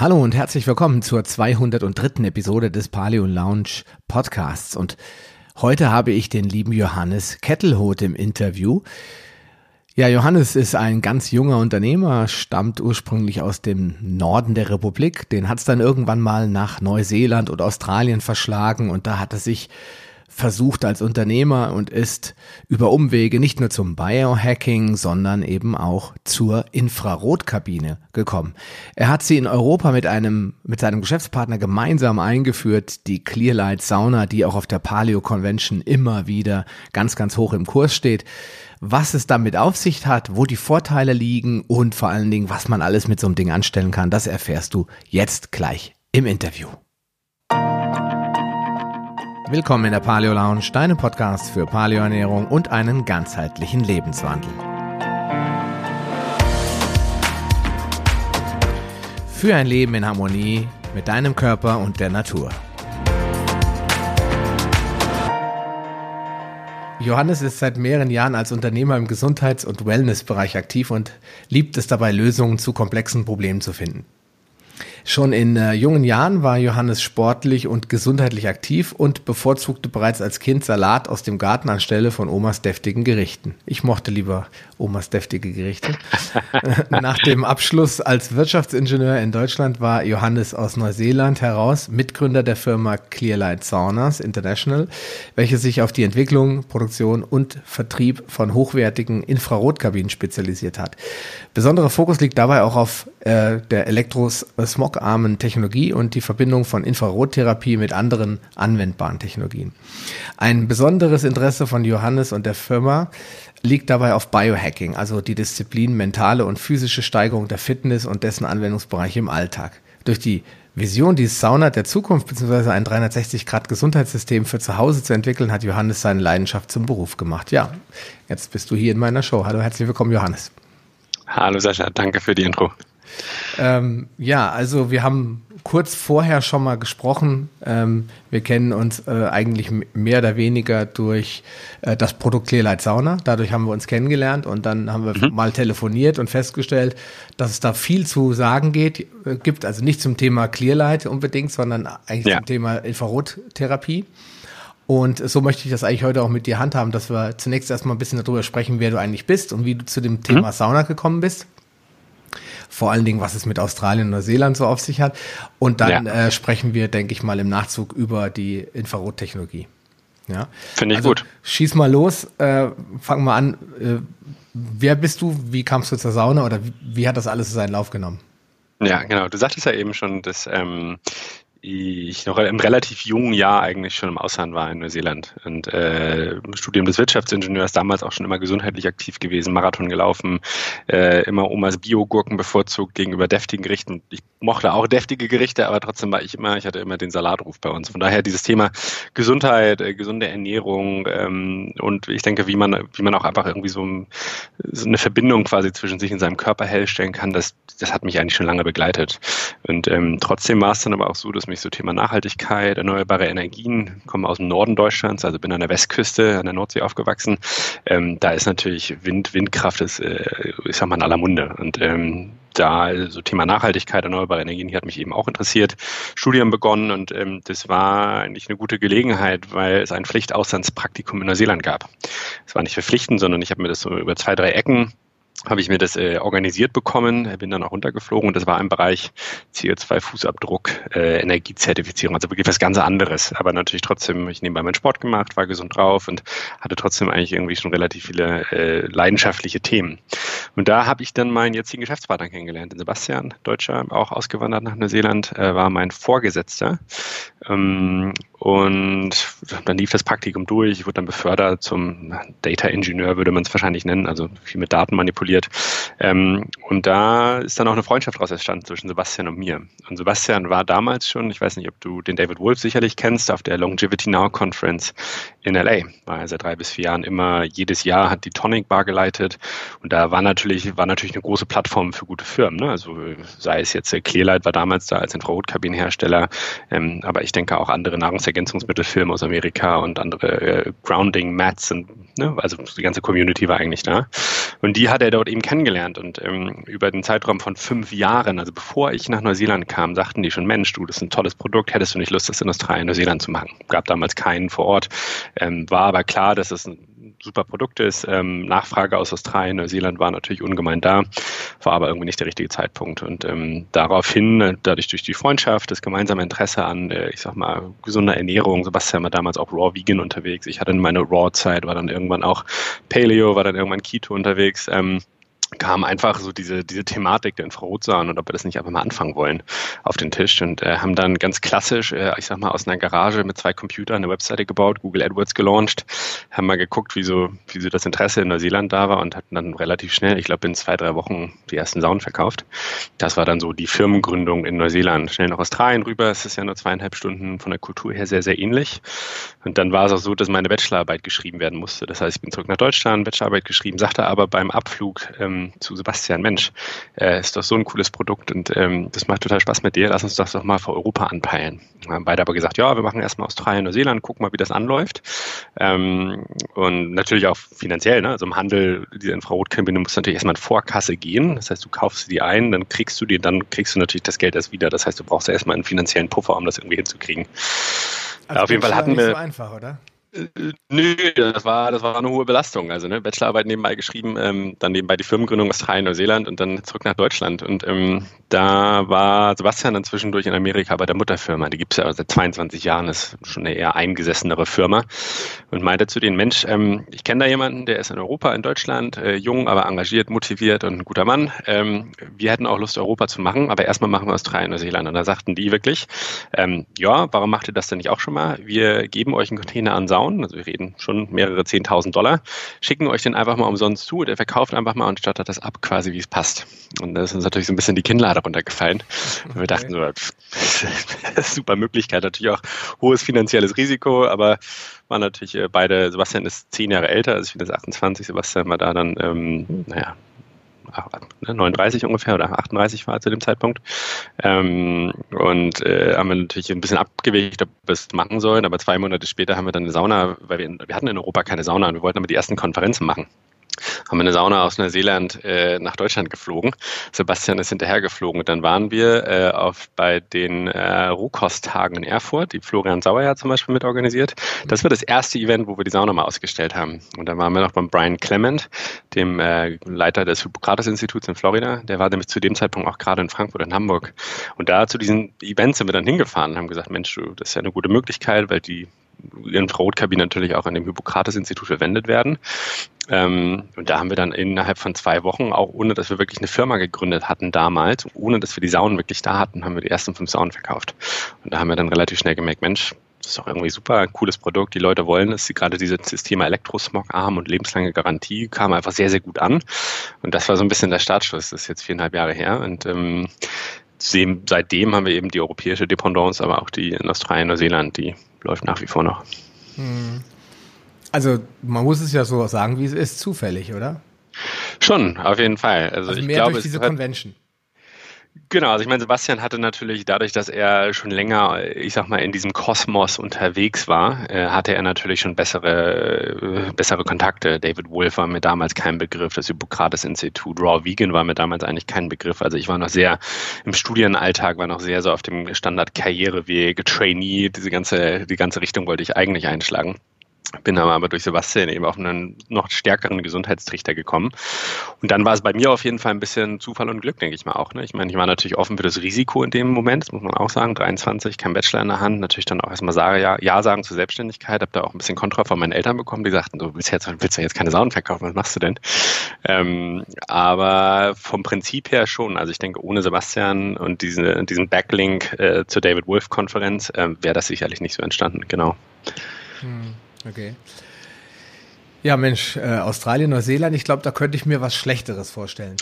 Hallo und herzlich willkommen zur 203. Episode des Paleo Lounge Podcasts. Und heute habe ich den lieben Johannes Kettelhoth im Interview. Ja, Johannes ist ein ganz junger Unternehmer, stammt ursprünglich aus dem Norden der Republik. Den hat es dann irgendwann mal nach Neuseeland und Australien verschlagen und da hat er sich versucht als Unternehmer und ist über Umwege nicht nur zum Biohacking, sondern eben auch zur Infrarotkabine gekommen. Er hat sie in Europa mit einem, mit seinem Geschäftspartner gemeinsam eingeführt, die Clearlight Sauna, die auch auf der Paleo Convention immer wieder ganz, ganz hoch im Kurs steht. Was es damit auf sich hat, wo die Vorteile liegen und vor allen Dingen, was man alles mit so einem Ding anstellen kann, das erfährst du jetzt gleich im Interview. Willkommen in der Paleo Lounge, deinem Podcast für Paleoernährung und einen ganzheitlichen Lebenswandel. Für ein Leben in Harmonie mit deinem Körper und der Natur. Johannes ist seit mehreren Jahren als Unternehmer im Gesundheits- und Wellnessbereich aktiv und liebt es dabei, Lösungen zu komplexen Problemen zu finden. Schon in äh, jungen Jahren war Johannes sportlich und gesundheitlich aktiv und bevorzugte bereits als Kind Salat aus dem Garten anstelle von Omas deftigen Gerichten. Ich mochte lieber Omas deftige Gerichte. Nach dem Abschluss als Wirtschaftsingenieur in Deutschland war Johannes aus Neuseeland heraus Mitgründer der Firma Clearlight Saunas International, welche sich auf die Entwicklung, Produktion und Vertrieb von hochwertigen Infrarotkabinen spezialisiert hat. Besonderer Fokus liegt dabei auch auf äh, der Elektrosmog smogarmen Technologie und die Verbindung von Infrarottherapie mit anderen anwendbaren Technologien. Ein besonderes Interesse von Johannes und der Firma liegt dabei auf Biohacking, also die Disziplin mentale und physische Steigerung der Fitness und dessen Anwendungsbereiche im Alltag. Durch die Vision, die Sauna der Zukunft bzw. ein 360-Grad-Gesundheitssystem für zu Hause zu entwickeln, hat Johannes seine Leidenschaft zum Beruf gemacht. Ja, jetzt bist du hier in meiner Show. Hallo, herzlich willkommen, Johannes. Hallo Sascha, danke für die Intro. Ähm, ja, also wir haben kurz vorher schon mal gesprochen. Ähm, wir kennen uns äh, eigentlich mehr oder weniger durch äh, das Produkt Clearlight Sauna. Dadurch haben wir uns kennengelernt und dann haben wir mhm. mal telefoniert und festgestellt, dass es da viel zu sagen geht, äh, gibt. Also nicht zum Thema Clearlight unbedingt, sondern eigentlich ja. zum Thema Infrarottherapie. Und so möchte ich das eigentlich heute auch mit dir handhaben, dass wir zunächst erstmal ein bisschen darüber sprechen, wer du eigentlich bist und wie du zu dem Thema mhm. Sauna gekommen bist vor allen Dingen, was es mit Australien und Neuseeland so auf sich hat. Und dann ja. äh, sprechen wir, denke ich mal, im Nachzug über die Infrarottechnologie. Ja. Finde ich also, gut. Schieß mal los, äh, fang mal an. Äh, wer bist du? Wie kamst du zur Sauna oder wie, wie hat das alles seinen Lauf genommen? Ja, genau. Du sagtest ja eben schon, dass ähm, ich noch im relativ jungen Jahr eigentlich schon im Ausland war in Neuseeland und äh, Studium des Wirtschaftsingenieurs damals auch schon immer gesundheitlich aktiv gewesen, Marathon gelaufen, äh, immer Omas Biogurken bevorzugt gegenüber deftigen Gerichten. Ich mochte auch deftige Gerichte, aber trotzdem war ich immer, ich hatte immer den Salatruf bei uns. Von daher dieses Thema Gesundheit, äh, gesunde Ernährung ähm, und ich denke, wie man wie man auch einfach irgendwie so, so eine Verbindung quasi zwischen sich und seinem Körper herstellen kann, das das hat mich eigentlich schon lange begleitet. Und ähm, trotzdem war es dann aber auch so, dass mich so Thema Nachhaltigkeit, erneuerbare Energien, komme aus dem Norden Deutschlands, also bin an der Westküste, an der Nordsee aufgewachsen. Ähm, da ist natürlich Wind, Windkraft ist, äh, ich sag mal, in aller Munde. Und ähm, da so Thema Nachhaltigkeit, erneuerbare Energien, hier hat mich eben auch interessiert. Studium begonnen und ähm, das war eigentlich eine gute Gelegenheit, weil es ein Pflichtauslandspraktikum in Neuseeland gab. Es war nicht verpflichtend, sondern ich habe mir das so über zwei, drei Ecken habe ich mir das äh, organisiert bekommen, bin dann auch runtergeflogen und das war im Bereich CO2-Fußabdruck, äh, Energiezertifizierung, also wirklich was ganz anderes. Aber natürlich trotzdem, ich nebenbei meinen Sport gemacht, war gesund drauf und hatte trotzdem eigentlich irgendwie schon relativ viele äh, leidenschaftliche Themen. Und da habe ich dann meinen jetzigen Geschäftspartner kennengelernt, den Sebastian, Deutscher, auch ausgewandert nach Neuseeland, äh, war mein Vorgesetzter. Ähm, und dann lief das Praktikum durch. Ich wurde dann befördert zum Data Engineer, würde man es wahrscheinlich nennen, also viel mit Daten manipuliert. Ähm, und da ist dann auch eine Freundschaft daraus entstanden zwischen Sebastian und mir. Und Sebastian war damals schon, ich weiß nicht, ob du den David Wolf sicherlich kennst, auf der Longevity Now Conference in LA. War er seit drei bis vier Jahren immer, jedes Jahr hat die Tonic Bar geleitet. Und da war natürlich, war natürlich eine große Plattform für gute Firmen. Ne? Also sei es jetzt Clearlight war damals da als Infrarotkabinenhersteller, ähm, aber ich denke auch andere Nahrungs Nahrungsergänzungsmittelfirmen aus Amerika und andere äh, Grounding Mats und ne, also die ganze Community war eigentlich da. Und die hat er dort eben kennengelernt und ähm, über den Zeitraum von fünf Jahren, also bevor ich nach Neuseeland kam, sagten die schon, Mensch, du, das ist ein tolles Produkt, hättest du nicht Lust, das in Australien, Neuseeland zu machen? Gab damals keinen vor Ort, ähm, war aber klar, dass es ein super Produkt ist. Ähm, Nachfrage aus Australien, Neuseeland war natürlich ungemein da, war aber irgendwie nicht der richtige Zeitpunkt. Und ähm, daraufhin, äh, dadurch durch die Freundschaft, das gemeinsame Interesse an, äh, ich sag mal, gesunder Ernährung, Sebastian war damals auch Raw Vegan unterwegs. Ich hatte meine Raw-Zeit, war dann irgendwann auch Paleo, war dann irgendwann Keto unterwegs. Ähm, kam einfach so diese, diese Thematik der Infrarotsahen und ob wir das nicht einfach mal anfangen wollen auf den Tisch und äh, haben dann ganz klassisch, äh, ich sag mal, aus einer Garage mit zwei Computern eine Webseite gebaut, Google AdWords gelauncht, haben mal geguckt, wie so, wie so das Interesse in Neuseeland da war und hatten dann relativ schnell, ich glaube in zwei, drei Wochen die ersten Saunen verkauft. Das war dann so die Firmengründung in Neuseeland. Schnell nach Australien rüber, es ist ja nur zweieinhalb Stunden von der Kultur her sehr, sehr ähnlich. Und dann war es auch so, dass meine Bachelorarbeit geschrieben werden musste. Das heißt, ich bin zurück nach Deutschland, Bachelorarbeit geschrieben, sagte aber beim Abflug ähm, zu Sebastian, Mensch, äh, ist doch so ein cooles Produkt und ähm, das macht total Spaß mit dir, lass uns das doch mal für Europa anpeilen. Wir haben beide aber gesagt, ja, wir machen erstmal Australien, Neuseeland, gucken mal, wie das anläuft. Ähm, und natürlich auch finanziell, ne? also im Handel, diese Infrarotkabine muss natürlich erstmal in Vorkasse gehen. Das heißt, du kaufst die ein, dann kriegst du die, dann kriegst du natürlich das Geld erst wieder. Das heißt, du brauchst ja erstmal einen finanziellen Puffer, um das irgendwie hinzukriegen. Also auf jeden Fall hatten wir. Nicht so einfach, oder? Nö, das war, das war eine hohe Belastung. Also ne, Bachelorarbeit nebenbei geschrieben, ähm, dann nebenbei die Firmengründung Australien, Neuseeland und dann zurück nach Deutschland. Und ähm, da war Sebastian dann zwischendurch in Amerika bei der Mutterfirma. Die gibt es ja seit 22 Jahren, ist schon eine eher eingesessenere Firma. Und meinte zu den Mensch, ähm, ich kenne da jemanden, der ist in Europa, in Deutschland, äh, jung, aber engagiert, motiviert und ein guter Mann. Ähm, wir hätten auch Lust, Europa zu machen, aber erstmal machen wir Australien, Neuseeland. Und da sagten die wirklich, ähm, ja, warum macht ihr das denn nicht auch schon mal? Wir geben euch einen Container an Sauen Frauen, also wir reden schon mehrere 10.000 Dollar, schicken euch den einfach mal umsonst zu und er verkauft einfach mal und stattet das ab, quasi wie es passt. Und da ist uns natürlich so ein bisschen die Kinnlade runtergefallen. Okay. wir dachten so, super Möglichkeit, natürlich auch hohes finanzielles Risiko, aber waren natürlich äh, beide, Sebastian ist zehn Jahre älter, also ich bin jetzt 28, Sebastian war da dann, ähm, naja, 39 ne, ungefähr oder 38 war zu dem Zeitpunkt. Ähm, und äh, haben wir natürlich ein bisschen abgewegt, ob wir es machen sollen. Aber zwei Monate später haben wir dann eine Sauna, weil wir, wir hatten in Europa keine Sauna und wir wollten aber die ersten Konferenzen machen haben eine Sauna aus Neuseeland äh, nach Deutschland geflogen. Sebastian ist hinterher geflogen. Und dann waren wir äh, auf, bei den äh, Rohkosttagen in Erfurt, die Florian Sauer ja zum Beispiel mit organisiert. Das war das erste Event, wo wir die Sauna mal ausgestellt haben. Und dann waren wir noch beim Brian Clement, dem äh, Leiter des Hippokrates-Instituts in Florida. Der war nämlich zu dem Zeitpunkt auch gerade in Frankfurt und Hamburg. Und da zu diesen Events sind wir dann hingefahren und haben gesagt, Mensch, das ist ja eine gute Möglichkeit, weil die Infrarotkabinen natürlich auch an dem Hippokrates-Institut verwendet werden. Ähm, und da haben wir dann innerhalb von zwei Wochen, auch ohne dass wir wirklich eine Firma gegründet hatten damals, ohne dass wir die Saunen wirklich da hatten, haben wir die ersten fünf Saunen verkauft. Und da haben wir dann relativ schnell gemerkt, Mensch, das ist auch irgendwie super, ein cooles Produkt. Die Leute wollen es. Gerade dieses Thema Elektrosmog-Arm und lebenslange Garantie kam einfach sehr, sehr gut an. Und das war so ein bisschen der Startschuss. Das ist jetzt viereinhalb Jahre her. Und ähm, seitdem haben wir eben die europäische Dependance, aber auch die in Australien, Neuseeland, die läuft nach wie vor noch. Hm. Also man muss es ja so sagen, wie es ist, zufällig, oder? Schon, auf jeden Fall. Also, also ich mehr glaube, durch diese Convention. Genau, also ich meine, Sebastian hatte natürlich dadurch, dass er schon länger, ich sag mal, in diesem Kosmos unterwegs war, äh, hatte er natürlich schon bessere, äh, bessere Kontakte. David Wolf war mir damals kein Begriff, das Hippokrates-Institut, Raw Vegan war mir damals eigentlich kein Begriff. Also ich war noch sehr im Studienalltag, war noch sehr so auf dem Standard-Karriereweg, Trainee, diese ganze, die ganze Richtung wollte ich eigentlich einschlagen. Bin aber durch Sebastian eben auf einen noch stärkeren Gesundheitstrichter gekommen. Und dann war es bei mir auf jeden Fall ein bisschen Zufall und Glück, denke ich mal auch. Ne? Ich meine, ich war natürlich offen für das Risiko in dem Moment, das muss man auch sagen. 23, kein Bachelor in der Hand. Natürlich dann auch erstmal sage, ja, ja sagen zur Selbstständigkeit. Habe da auch ein bisschen Kontra von meinen Eltern bekommen, die sagten, du willst, jetzt, willst ja jetzt keine Saunen verkaufen, was machst du denn? Ähm, aber vom Prinzip her schon. Also ich denke, ohne Sebastian und diese, diesen Backlink äh, zur David Wolf-Konferenz äh, wäre das sicherlich nicht so entstanden. Genau. Hm. Okay. Ja, Mensch, äh, Australien, Neuseeland, ich glaube, da könnte ich mir was Schlechteres vorstellen.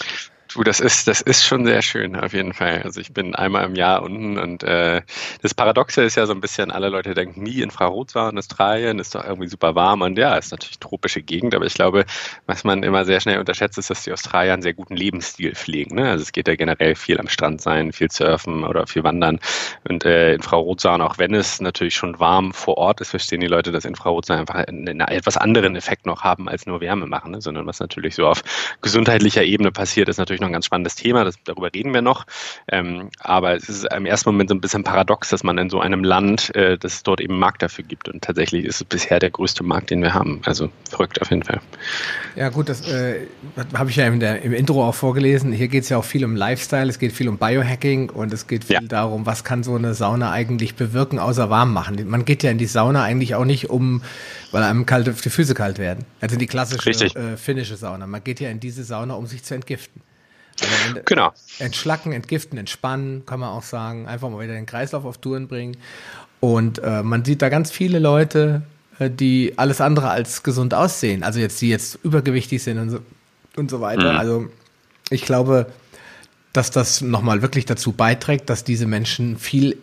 Du, das ist, das ist schon sehr schön, auf jeden Fall. Also ich bin einmal im Jahr unten und äh, das Paradoxe ist ja so ein bisschen, alle Leute denken, nie Infrarotsauna in Australien ist doch irgendwie super warm und ja, ist natürlich tropische Gegend, aber ich glaube, was man immer sehr schnell unterschätzt, ist, dass die Australier einen sehr guten Lebensstil pflegen. Ne? Also es geht ja generell viel am Strand sein, viel surfen oder viel wandern und äh, Infrarotsauna, auch wenn es natürlich schon warm vor Ort ist, verstehen die Leute, dass Infrarotsauna einfach einen, einen etwas anderen Effekt noch haben als nur Wärme machen, ne? sondern was natürlich so auf gesundheitlicher Ebene passiert, ist natürlich noch ein ganz spannendes Thema, das, darüber reden wir noch. Ähm, aber es ist im ersten Moment so ein bisschen paradox, dass man in so einem Land, äh, dass es dort eben einen Markt dafür gibt. Und tatsächlich ist es bisher der größte Markt, den wir haben. Also verrückt auf jeden Fall. Ja gut, das äh, habe ich ja in der, im Intro auch vorgelesen. Hier geht es ja auch viel um Lifestyle, es geht viel um Biohacking und es geht viel ja. darum, was kann so eine Sauna eigentlich bewirken, außer warm machen. Man geht ja in die Sauna eigentlich auch nicht um, weil einem kalt, die Füße kalt werden. Also die klassische äh, finnische Sauna. Man geht ja in diese Sauna, um sich zu entgiften. Genau. Entschlacken, entgiften, entspannen, kann man auch sagen. Einfach mal wieder den Kreislauf auf Touren bringen. Und äh, man sieht da ganz viele Leute, äh, die alles andere als gesund aussehen. Also jetzt, die jetzt übergewichtig sind und so, und so weiter. Mhm. Also ich glaube, dass das nochmal wirklich dazu beiträgt, dass diese Menschen viel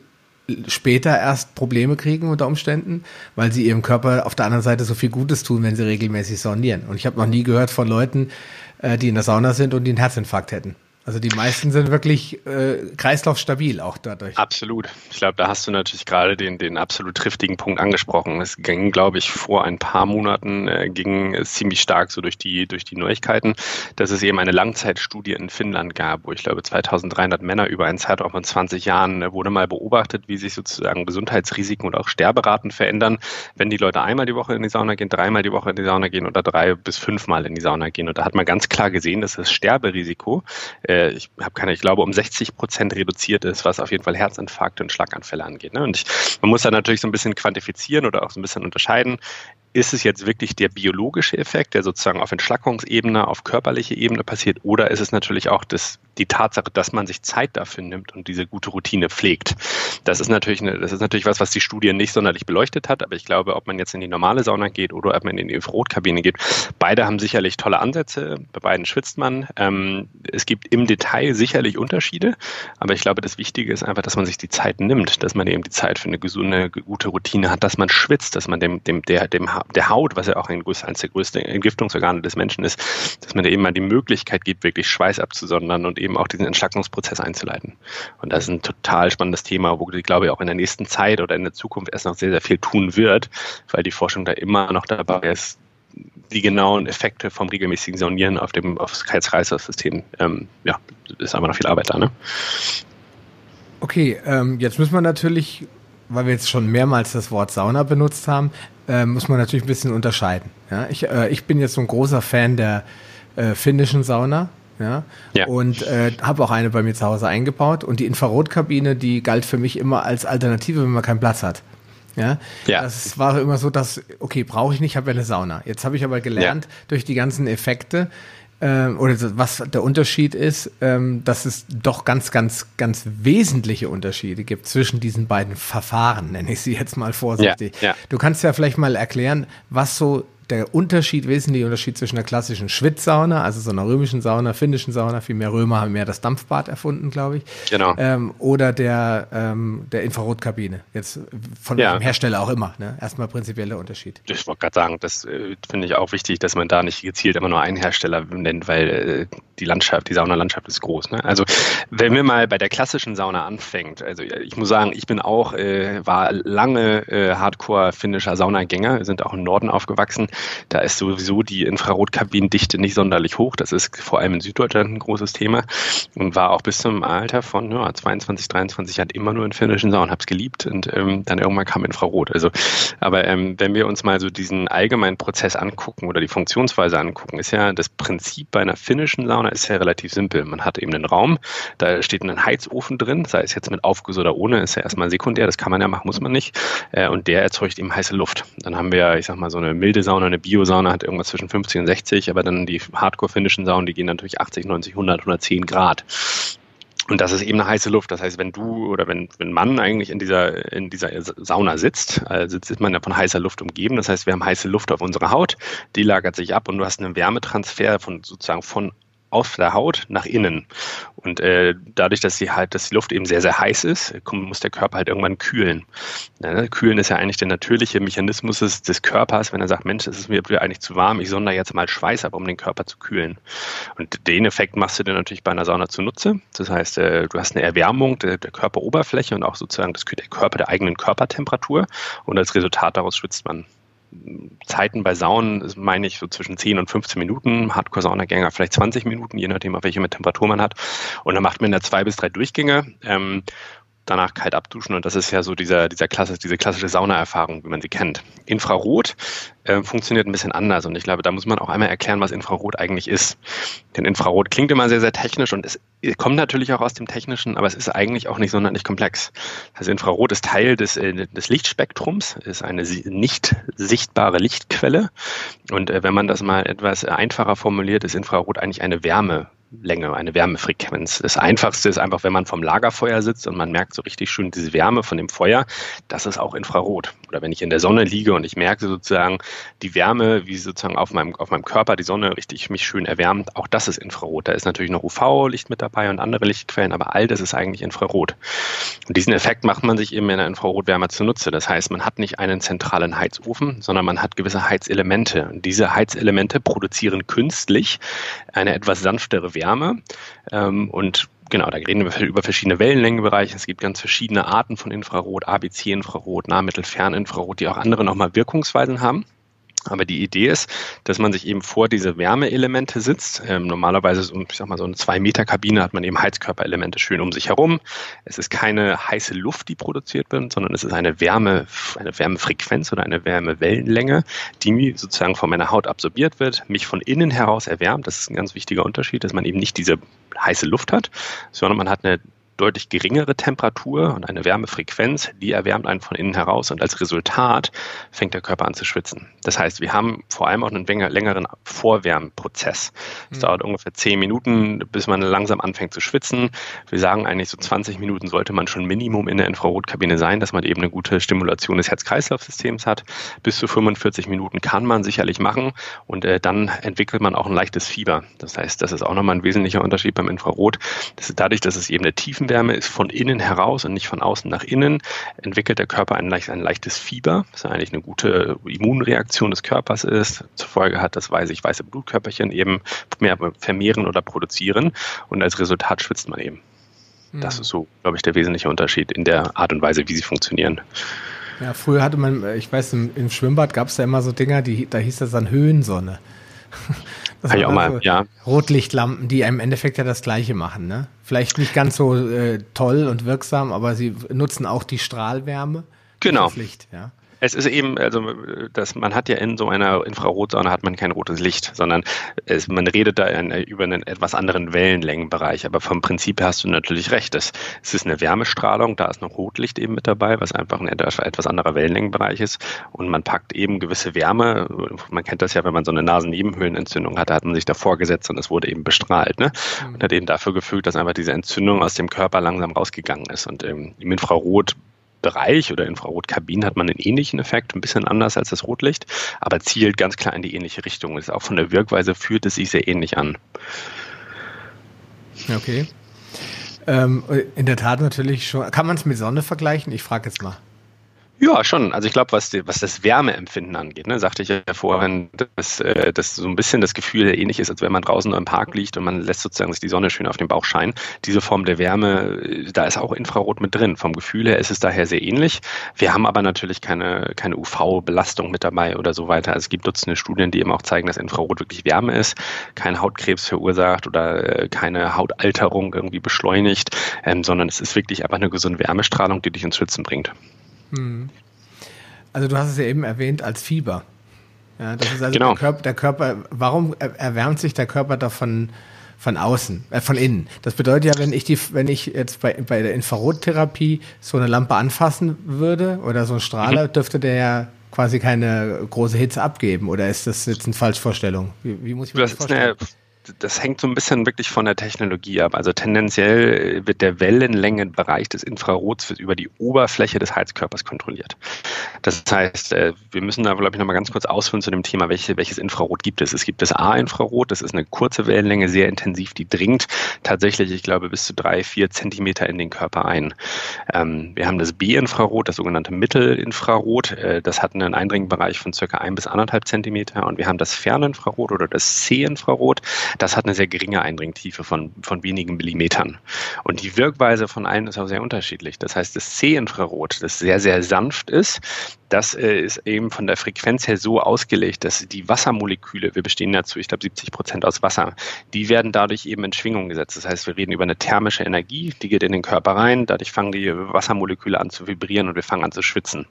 später erst Probleme kriegen unter Umständen, weil sie ihrem Körper auf der anderen Seite so viel Gutes tun, wenn sie regelmäßig saunieren. Und ich habe noch nie gehört von Leuten, die in der Sauna sind und die einen Herzinfarkt hätten. Also die meisten sind wirklich äh, kreislaufstabil auch dadurch. Absolut. Ich glaube, da hast du natürlich gerade den, den absolut triftigen Punkt angesprochen. Es ging, glaube ich, vor ein paar Monaten äh, ging es ziemlich stark so durch die, durch die Neuigkeiten, dass es eben eine Langzeitstudie in Finnland gab, wo ich glaube 2300 Männer über einen Zeitraum von 20 Jahren äh, wurde mal beobachtet, wie sich sozusagen Gesundheitsrisiken und auch Sterberaten verändern, wenn die Leute einmal die Woche in die Sauna gehen, dreimal die Woche in die Sauna gehen oder drei bis fünfmal in die Sauna gehen. Und da hat man ganz klar gesehen, dass das Sterberisiko äh, äh, ich habe keine, ich glaube, um 60 Prozent reduziert ist, was auf jeden Fall Herzinfarkte und Schlaganfälle angeht. Ne? Und ich, man muss da natürlich so ein bisschen quantifizieren oder auch so ein bisschen unterscheiden ist es jetzt wirklich der biologische Effekt, der sozusagen auf Entschlackungsebene, auf körperliche Ebene passiert, oder ist es natürlich auch das, die Tatsache, dass man sich Zeit dafür nimmt und diese gute Routine pflegt? Das ist natürlich, eine, das ist natürlich was, was die Studie nicht sonderlich beleuchtet hat, aber ich glaube, ob man jetzt in die normale Sauna geht oder ob man in die Infrarotkabine geht, beide haben sicherlich tolle Ansätze, bei beiden schwitzt man. Ähm, es gibt im Detail sicherlich Unterschiede, aber ich glaube, das Wichtige ist einfach, dass man sich die Zeit nimmt, dass man eben die Zeit für eine gesunde, gute Routine hat, dass man schwitzt, dass man dem, dem, der, dem der Haut, was ja auch ein, eines der größten Entgiftungsorgane des Menschen ist, dass man da eben mal die Möglichkeit gibt, wirklich Schweiß abzusondern und eben auch diesen Entschlackungsprozess einzuleiten. Und das ist ein total spannendes Thema, wo ich glaube auch in der nächsten Zeit oder in der Zukunft erst noch sehr, sehr viel tun wird, weil die Forschung da immer noch dabei ist, die genauen Effekte vom regelmäßigen Saunieren auf dem aufs Herz-Kreislauf-System, ähm, ja, ist aber noch viel Arbeit da. Ne? Okay, ähm, jetzt müssen wir natürlich, weil wir jetzt schon mehrmals das Wort Sauna benutzt haben, äh, muss man natürlich ein bisschen unterscheiden. Ja? Ich, äh, ich bin jetzt so ein großer Fan der äh, finnischen Sauna. Ja? ja. Und äh, habe auch eine bei mir zu Hause eingebaut. Und die Infrarotkabine, die galt für mich immer als Alternative, wenn man keinen Platz hat. Ja, ja. das war immer so, dass, okay, brauche ich nicht, habe ja eine Sauna. Jetzt habe ich aber gelernt, ja. durch die ganzen Effekte, ähm, oder was der Unterschied ist, ähm, dass es doch ganz, ganz, ganz wesentliche Unterschiede gibt zwischen diesen beiden Verfahren, nenne ich sie jetzt mal vorsichtig. Ja, ja. Du kannst ja vielleicht mal erklären, was so der Unterschied, wesentliche Unterschied zwischen der klassischen Schwitzsauna, also so einer römischen Sauna, finnischen Sauna, viel mehr Römer haben mehr das Dampfbad erfunden, glaube ich. Genau. Ähm, oder der, ähm, der Infrarotkabine. Jetzt von ja. welchem Hersteller auch immer. Ne? Erstmal prinzipieller Unterschied. Ich wollte gerade sagen, das äh, finde ich auch wichtig, dass man da nicht gezielt immer nur einen Hersteller nennt, weil äh, die Landschaft, die Saunalandschaft ist groß. Ne? Also wenn wir mal bei der klassischen Sauna anfängt, also ich muss sagen, ich bin auch, äh, war lange äh, Hardcore finnischer Saunagänger, sind auch im Norden aufgewachsen. Da ist sowieso die Infrarotkabinendichte nicht sonderlich hoch. Das ist vor allem in Süddeutschland ein großes Thema und war auch bis zum Alter von ja, 22, 23 Jahren immer nur in finnischen Saunen, habe es geliebt und ähm, dann irgendwann kam Infrarot. Also, aber ähm, wenn wir uns mal so diesen allgemeinen Prozess angucken oder die Funktionsweise angucken, ist ja das Prinzip bei einer finnischen Sauna ist ja relativ simpel. Man hat eben einen Raum, da steht ein Heizofen drin, sei es jetzt mit Aufguss oder ohne, ist ja erstmal sekundär, das kann man ja machen, muss man nicht. Äh, und der erzeugt eben heiße Luft. Dann haben wir, ich sag mal, so eine milde Sauna, eine Biosauna hat irgendwas zwischen 50 und 60, aber dann die Hardcore-finnischen Saunen, die gehen natürlich 80, 90, 100, 110 Grad. Und das ist eben eine heiße Luft. Das heißt, wenn du oder wenn, wenn Mann eigentlich in dieser, in dieser Sauna sitzt, äh, sitzt man ja von heißer Luft umgeben. Das heißt, wir haben heiße Luft auf unserer Haut, die lagert sich ab und du hast einen Wärmetransfer von sozusagen von auf der Haut nach innen. Und äh, dadurch, dass die, halt, dass die Luft eben sehr, sehr heiß ist, muss der Körper halt irgendwann kühlen. Ja, ne? Kühlen ist ja eigentlich der natürliche Mechanismus des, Körpers, wenn er sagt, Mensch, es ist mir eigentlich zu warm, ich sonder jetzt mal Schweiß ab, um den Körper zu kühlen. Und den Effekt machst du dir natürlich bei einer Sauna zunutze. Das heißt, äh, du hast eine Erwärmung der, der Körperoberfläche und auch sozusagen das, der Körper der eigenen Körpertemperatur. Und als Resultat daraus schwitzt man Zeiten bei Saunen, meine ich so zwischen 10 und 15 Minuten, Hardcore-Saunagänger vielleicht 20 Minuten, je nachdem, auf welche Temperatur man hat. Und dann macht man da zwei bis drei Durchgänge. Ähm, danach kalt abduschen und das ist ja so dieser, dieser klasse, diese klassische Saunaerfahrung, wie man sie kennt. Infrarot äh, funktioniert ein bisschen anders und ich glaube, da muss man auch einmal erklären, was Infrarot eigentlich ist. Denn Infrarot klingt immer sehr, sehr technisch und es kommt natürlich auch aus dem Technischen, aber es ist eigentlich auch nicht sonderlich komplex. Also Infrarot ist Teil des, äh, des Lichtspektrums, ist eine nicht sichtbare Lichtquelle und äh, wenn man das mal etwas einfacher formuliert, ist Infrarot eigentlich eine Wärme Länge, eine Wärmefrequenz. Das Einfachste ist einfach, wenn man vom Lagerfeuer sitzt und man merkt so richtig schön diese Wärme von dem Feuer, das ist auch Infrarot. Oder wenn ich in der Sonne liege und ich merke sozusagen die Wärme, wie sozusagen auf meinem, auf meinem Körper die Sonne richtig mich schön erwärmt, auch das ist Infrarot. Da ist natürlich noch UV-Licht mit dabei und andere Lichtquellen, aber all das ist eigentlich Infrarot. Und diesen Effekt macht man sich eben in der Infrarotwärme zunutze. Das heißt, man hat nicht einen zentralen Heizofen, sondern man hat gewisse Heizelemente. Und diese Heizelemente produzieren künstlich eine etwas sanftere Wärme Wärme. Ähm, und genau, da reden wir über verschiedene Wellenlängenbereiche. Es gibt ganz verschiedene Arten von Infrarot, ABC-Infrarot, Nahmittel, Ferninfrarot, die auch andere nochmal Wirkungsweisen haben. Aber die Idee ist, dass man sich eben vor diese Wärmeelemente sitzt. Ähm, normalerweise, so, ich sag mal, so eine zwei Meter Kabine hat man eben Heizkörperelemente schön um sich herum. Es ist keine heiße Luft, die produziert wird, sondern es ist eine Wärme, eine Wärmefrequenz oder eine Wärmewellenlänge, die sozusagen von meiner Haut absorbiert wird, mich von innen heraus erwärmt. Das ist ein ganz wichtiger Unterschied, dass man eben nicht diese heiße Luft hat, sondern man hat eine deutlich geringere Temperatur und eine Wärmefrequenz, die erwärmt einen von innen heraus und als Resultat fängt der Körper an zu schwitzen. Das heißt, wir haben vor allem auch einen längeren Vorwärmprozess. Es mhm. dauert ungefähr zehn Minuten, bis man langsam anfängt zu schwitzen. Wir sagen eigentlich so 20 Minuten sollte man schon Minimum in der Infrarotkabine sein, dass man eben eine gute Stimulation des Herz-Kreislauf-Systems hat. Bis zu 45 Minuten kann man sicherlich machen und äh, dann entwickelt man auch ein leichtes Fieber. Das heißt, das ist auch nochmal ein wesentlicher Unterschied beim Infrarot. Das ist dadurch, dass es eben eine tiefen Tiefenwärme ist von innen heraus und nicht von außen nach innen, entwickelt der Körper ein, leicht, ein leichtes Fieber, was eigentlich eine gute Immunreaktion des Körpers ist. Zur Folge hat, dass weiß ich, weiße Blutkörperchen eben mehr vermehren oder produzieren und als Resultat schwitzt man eben. Das hm. ist so, glaube ich, der wesentliche Unterschied in der Art und Weise, wie sie funktionieren. Ja, früher hatte man, ich weiß, im, im Schwimmbad gab es da immer so Dinger, die, da hieß das dann Höhensonne. Das Kann ich auch mal, so ja. Rotlichtlampen, die im Endeffekt ja das Gleiche machen, ne? Vielleicht nicht ganz so äh, toll und wirksam, aber sie nutzen auch die Strahlwärme. Genau. Das Licht, ja. Es ist eben, also dass man hat ja in so einer Infrarotsauna hat man kein rotes Licht, sondern es, man redet da in, über einen etwas anderen Wellenlängenbereich. Aber vom Prinzip her hast du natürlich recht. Es, es ist eine Wärmestrahlung, da ist noch Rotlicht eben mit dabei, was einfach ein etwas anderer Wellenlängenbereich ist. Und man packt eben gewisse Wärme. Man kennt das ja, wenn man so eine Nasennebenhöhlenentzündung hat, da hat man sich davor gesetzt und es wurde eben bestrahlt. Ne? Mhm. Und hat eben dafür gefügt, dass einfach diese Entzündung aus dem Körper langsam rausgegangen ist. Und ähm, im Infrarot Bereich oder Infrarotkabinen hat man einen ähnlichen Effekt, ein bisschen anders als das Rotlicht, aber zielt ganz klar in die ähnliche Richtung. Ist auch von der Wirkweise fühlt es sich sehr ähnlich an. Okay. Ähm, in der Tat natürlich schon. Kann man es mit Sonne vergleichen? Ich frage jetzt mal. Ja, schon. Also ich glaube, was, was das Wärmeempfinden angeht, ne, sagte ich ja vorhin, dass, äh, dass so ein bisschen das Gefühl ähnlich ist, als wenn man draußen im Park liegt und man lässt sozusagen sich die Sonne schön auf den Bauch scheinen. Diese Form der Wärme, äh, da ist auch Infrarot mit drin. Vom Gefühl her ist es daher sehr ähnlich. Wir haben aber natürlich keine, keine UV-Belastung mit dabei oder so weiter. Also es gibt Dutzende Studien, die eben auch zeigen, dass Infrarot wirklich Wärme ist, kein Hautkrebs verursacht oder äh, keine Hautalterung irgendwie beschleunigt, ähm, sondern es ist wirklich einfach eine gesunde Wärmestrahlung, die dich ins Schwitzen bringt. Hm. Also du hast es ja eben erwähnt als Fieber. Ja, das ist also genau. der, Körper, der Körper, warum erwärmt sich der Körper davon von außen, äh, von innen? Das bedeutet ja, wenn ich die, wenn ich jetzt bei, bei der Infrarottherapie so eine Lampe anfassen würde oder so ein Strahler, mhm. dürfte der ja quasi keine große Hitze abgeben. Oder ist das jetzt eine Falschvorstellung? Wie, wie muss ich mir das, das vorstellen? Eine, das hängt so ein bisschen wirklich von der Technologie ab. Also tendenziell wird der Wellenlängenbereich des Infrarots über die Oberfläche des Heizkörpers kontrolliert. Das heißt, äh, wir müssen da, glaube ich, nochmal ganz kurz ausführen zu dem Thema, welche, welches Infrarot gibt es. Es gibt das A-Infrarot, das ist eine kurze Wellenlänge, sehr intensiv, die dringt tatsächlich, ich glaube, bis zu drei, vier Zentimeter in den Körper ein. Ähm, wir haben das B-Infrarot, das sogenannte Mittelinfrarot, äh, das hat einen Eindringbereich von circa ein bis anderthalb Zentimeter und wir haben das Ferninfrarot oder das C-Infrarot, das hat eine sehr geringe Eindringtiefe von, von wenigen Millimetern. Und die Wirkweise von allen ist auch sehr unterschiedlich. Das heißt, das C-Infrarot, das sehr, sehr sanft ist, das äh, ist eben von der Frequenz her so ausgelegt, dass die Wassermoleküle, wir bestehen dazu, ich glaube 70 Prozent aus Wasser, die werden dadurch eben in Schwingung gesetzt. Das heißt, wir reden über eine thermische Energie, die geht in den Körper rein, dadurch fangen die Wassermoleküle an zu vibrieren und wir fangen an zu schwitzen.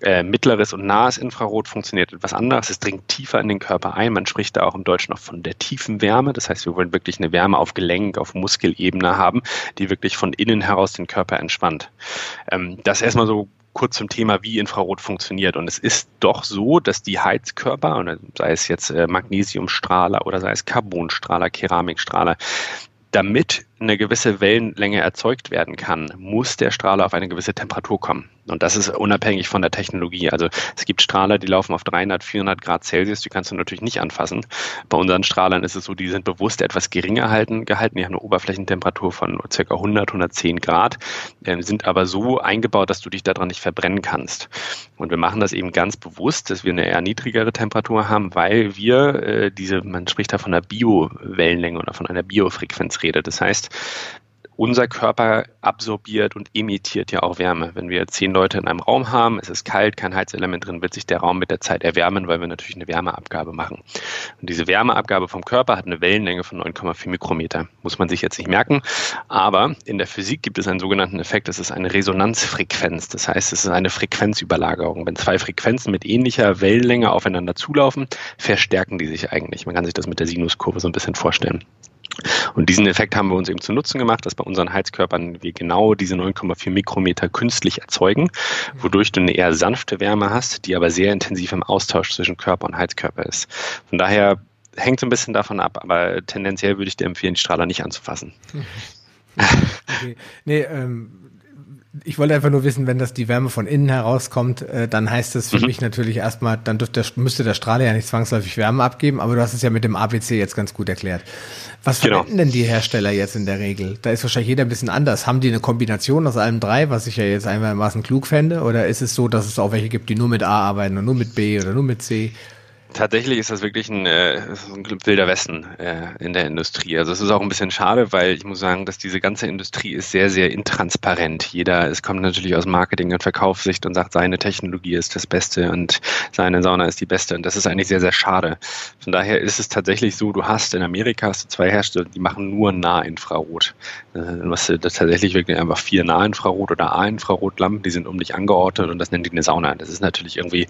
Äh, mittleres und nahes Infrarot funktioniert etwas anders, es dringt tiefer in den Körper ein. Man spricht da auch im Deutschen noch von der tiefen Wärme. Das heißt, wir wollen wirklich eine Wärme auf Gelenk, auf Muskelebene haben, die wirklich von innen heraus den Körper entspannt. Ähm, das erstmal so kurz zum Thema, wie Infrarot funktioniert. Und es ist doch so, dass die Heizkörper, sei es jetzt äh, Magnesiumstrahler oder sei es Carbonstrahler, Keramikstrahler, damit eine gewisse Wellenlänge erzeugt werden kann, muss der Strahler auf eine gewisse Temperatur kommen. Und das ist unabhängig von der Technologie. Also es gibt Strahler, die laufen auf 300, 400 Grad Celsius, die kannst du natürlich nicht anfassen. Bei unseren Strahlern ist es so, die sind bewusst etwas geringer halten, gehalten. Die haben eine Oberflächentemperatur von ca. 100, 110 Grad, äh, sind aber so eingebaut, dass du dich daran nicht verbrennen kannst. Und wir machen das eben ganz bewusst, dass wir eine eher niedrigere Temperatur haben, weil wir äh, diese, man spricht da von einer Bio-Wellenlänge oder von einer Biofrequenz redet. Das heißt, unser Körper absorbiert und emittiert ja auch Wärme. Wenn wir zehn Leute in einem Raum haben, es ist kalt, kein Heizelement drin, wird sich der Raum mit der Zeit erwärmen, weil wir natürlich eine Wärmeabgabe machen. Und diese Wärmeabgabe vom Körper hat eine Wellenlänge von 9,4 Mikrometer. Muss man sich jetzt nicht merken. Aber in der Physik gibt es einen sogenannten Effekt, das ist eine Resonanzfrequenz. Das heißt, es ist eine Frequenzüberlagerung. Wenn zwei Frequenzen mit ähnlicher Wellenlänge aufeinander zulaufen, verstärken die sich eigentlich. Man kann sich das mit der Sinuskurve so ein bisschen vorstellen. Und diesen Effekt haben wir uns eben zu Nutzen gemacht, dass bei unseren Heizkörpern wir genau diese 9,4 Mikrometer künstlich erzeugen, wodurch du eine eher sanfte Wärme hast, die aber sehr intensiv im Austausch zwischen Körper und Heizkörper ist. Von daher hängt so ein bisschen davon ab, aber tendenziell würde ich dir empfehlen, die Strahler nicht anzufassen. Okay. Nee, ähm, ich wollte einfach nur wissen, wenn das die Wärme von innen herauskommt, äh, dann heißt es für mhm. mich natürlich erstmal, dann dürfte, müsste der Strahler ja nicht zwangsläufig Wärme abgeben, aber du hast es ja mit dem ABC jetzt ganz gut erklärt. Was genau. verwenden denn die Hersteller jetzt in der Regel? Da ist wahrscheinlich jeder ein bisschen anders. Haben die eine Kombination aus allem drei, was ich ja jetzt einmalmaßen klug fände? Oder ist es so, dass es auch welche gibt, die nur mit A arbeiten und nur mit B oder nur mit C? Tatsächlich ist das wirklich ein, äh, ein wilder Westen äh, in der Industrie. Also es ist auch ein bisschen schade, weil ich muss sagen, dass diese ganze Industrie ist sehr, sehr intransparent. Jeder, es kommt natürlich aus Marketing und Verkaufssicht und sagt, seine Technologie ist das Beste und seine Sauna ist die beste. Und das ist eigentlich sehr, sehr schade. Von daher ist es tatsächlich so, du hast in Amerika hast du zwei Hersteller, die machen nur Nahinfrarot. Äh, du hast tatsächlich wirklich einfach vier Nahinfrarot oder A-Infrarotlampen, die sind um dich angeordnet und das nennen die eine Sauna. Das ist natürlich irgendwie,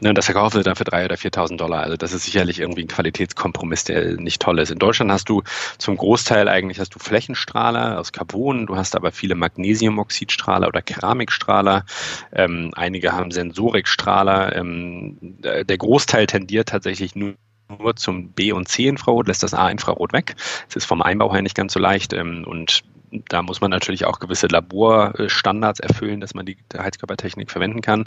ne, das verkaufen sie dann für drei oder 4.000 1000 Dollar. Also das ist sicherlich irgendwie ein Qualitätskompromiss, der nicht toll ist. In Deutschland hast du zum Großteil eigentlich hast du Flächenstrahler aus Carbon, du hast aber viele Magnesiumoxidstrahler oder Keramikstrahler. Ähm, einige haben Sensorikstrahler. Ähm, der Großteil tendiert tatsächlich nur nur zum B- und C-Infrarot, lässt das A-Infrarot weg. Es ist vom Einbau her nicht ganz so leicht ähm, und da muss man natürlich auch gewisse Laborstandards erfüllen, dass man die Heizkörpertechnik verwenden kann.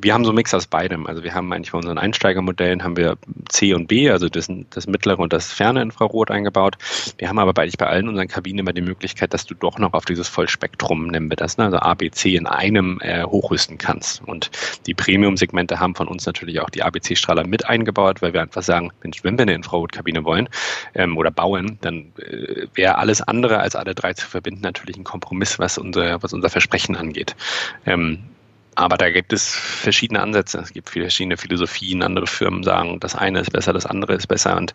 Wir haben so einen Mix aus beidem. Also wir haben eigentlich bei unseren Einsteigermodellen haben wir C und B, also das, das mittlere und das ferne Infrarot eingebaut. Wir haben aber eigentlich bei allen unseren Kabinen immer die Möglichkeit, dass du doch noch auf dieses Vollspektrum, nennen wir das, ne? also A, B, C in einem äh, hochrüsten kannst. Und die Premium-Segmente haben von uns natürlich auch die ABC-Strahler mit eingebaut, weil wir einfach sagen, Mensch, wenn wir eine Infrarotkabine wollen ähm, oder bauen, dann äh, wäre alles andere als alle drei zu verbinden verbinden natürlich einen Kompromiss, was unser, was unser Versprechen angeht. Ähm, aber da gibt es verschiedene Ansätze. Es gibt verschiedene Philosophien. Andere Firmen sagen, das eine ist besser, das andere ist besser. Und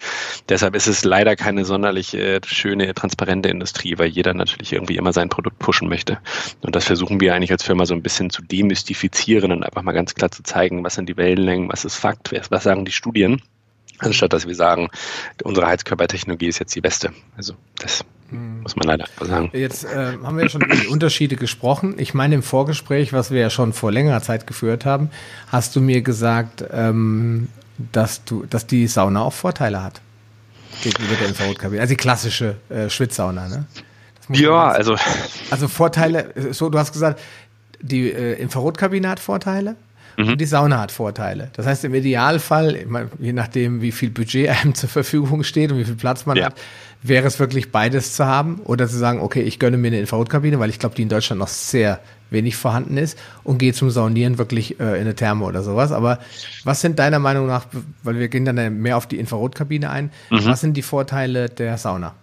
deshalb ist es leider keine sonderlich äh, schöne, transparente Industrie, weil jeder natürlich irgendwie immer sein Produkt pushen möchte. Und das versuchen wir eigentlich als Firma so ein bisschen zu demystifizieren und einfach mal ganz klar zu zeigen, was sind die Wellenlängen, was ist Fakt, was sagen die Studien anstatt dass wir sagen, unsere Heizkörpertechnologie ist jetzt die beste. Also das. Muss man leider sagen. Jetzt äh, haben wir ja schon über die Unterschiede gesprochen. Ich meine, im Vorgespräch, was wir ja schon vor längerer Zeit geführt haben, hast du mir gesagt, ähm, dass du, dass die Sauna auch Vorteile hat. gegenüber der Infrarotkabine. Also die klassische äh, Schwitzsauna, ne? Ja, also. Also Vorteile, so du hast gesagt, die äh, Infrarotkabine hat Vorteile mhm. und die Sauna hat Vorteile. Das heißt, im Idealfall, je nachdem, wie viel Budget einem zur Verfügung steht und wie viel Platz man ja. hat, wäre es wirklich beides zu haben oder zu sagen, okay, ich gönne mir eine Infrarotkabine, weil ich glaube, die in Deutschland noch sehr wenig vorhanden ist und gehe zum Saunieren wirklich äh, in eine Therme oder sowas. Aber was sind deiner Meinung nach, weil wir gehen dann mehr auf die Infrarotkabine ein, mhm. was sind die Vorteile der Sauna?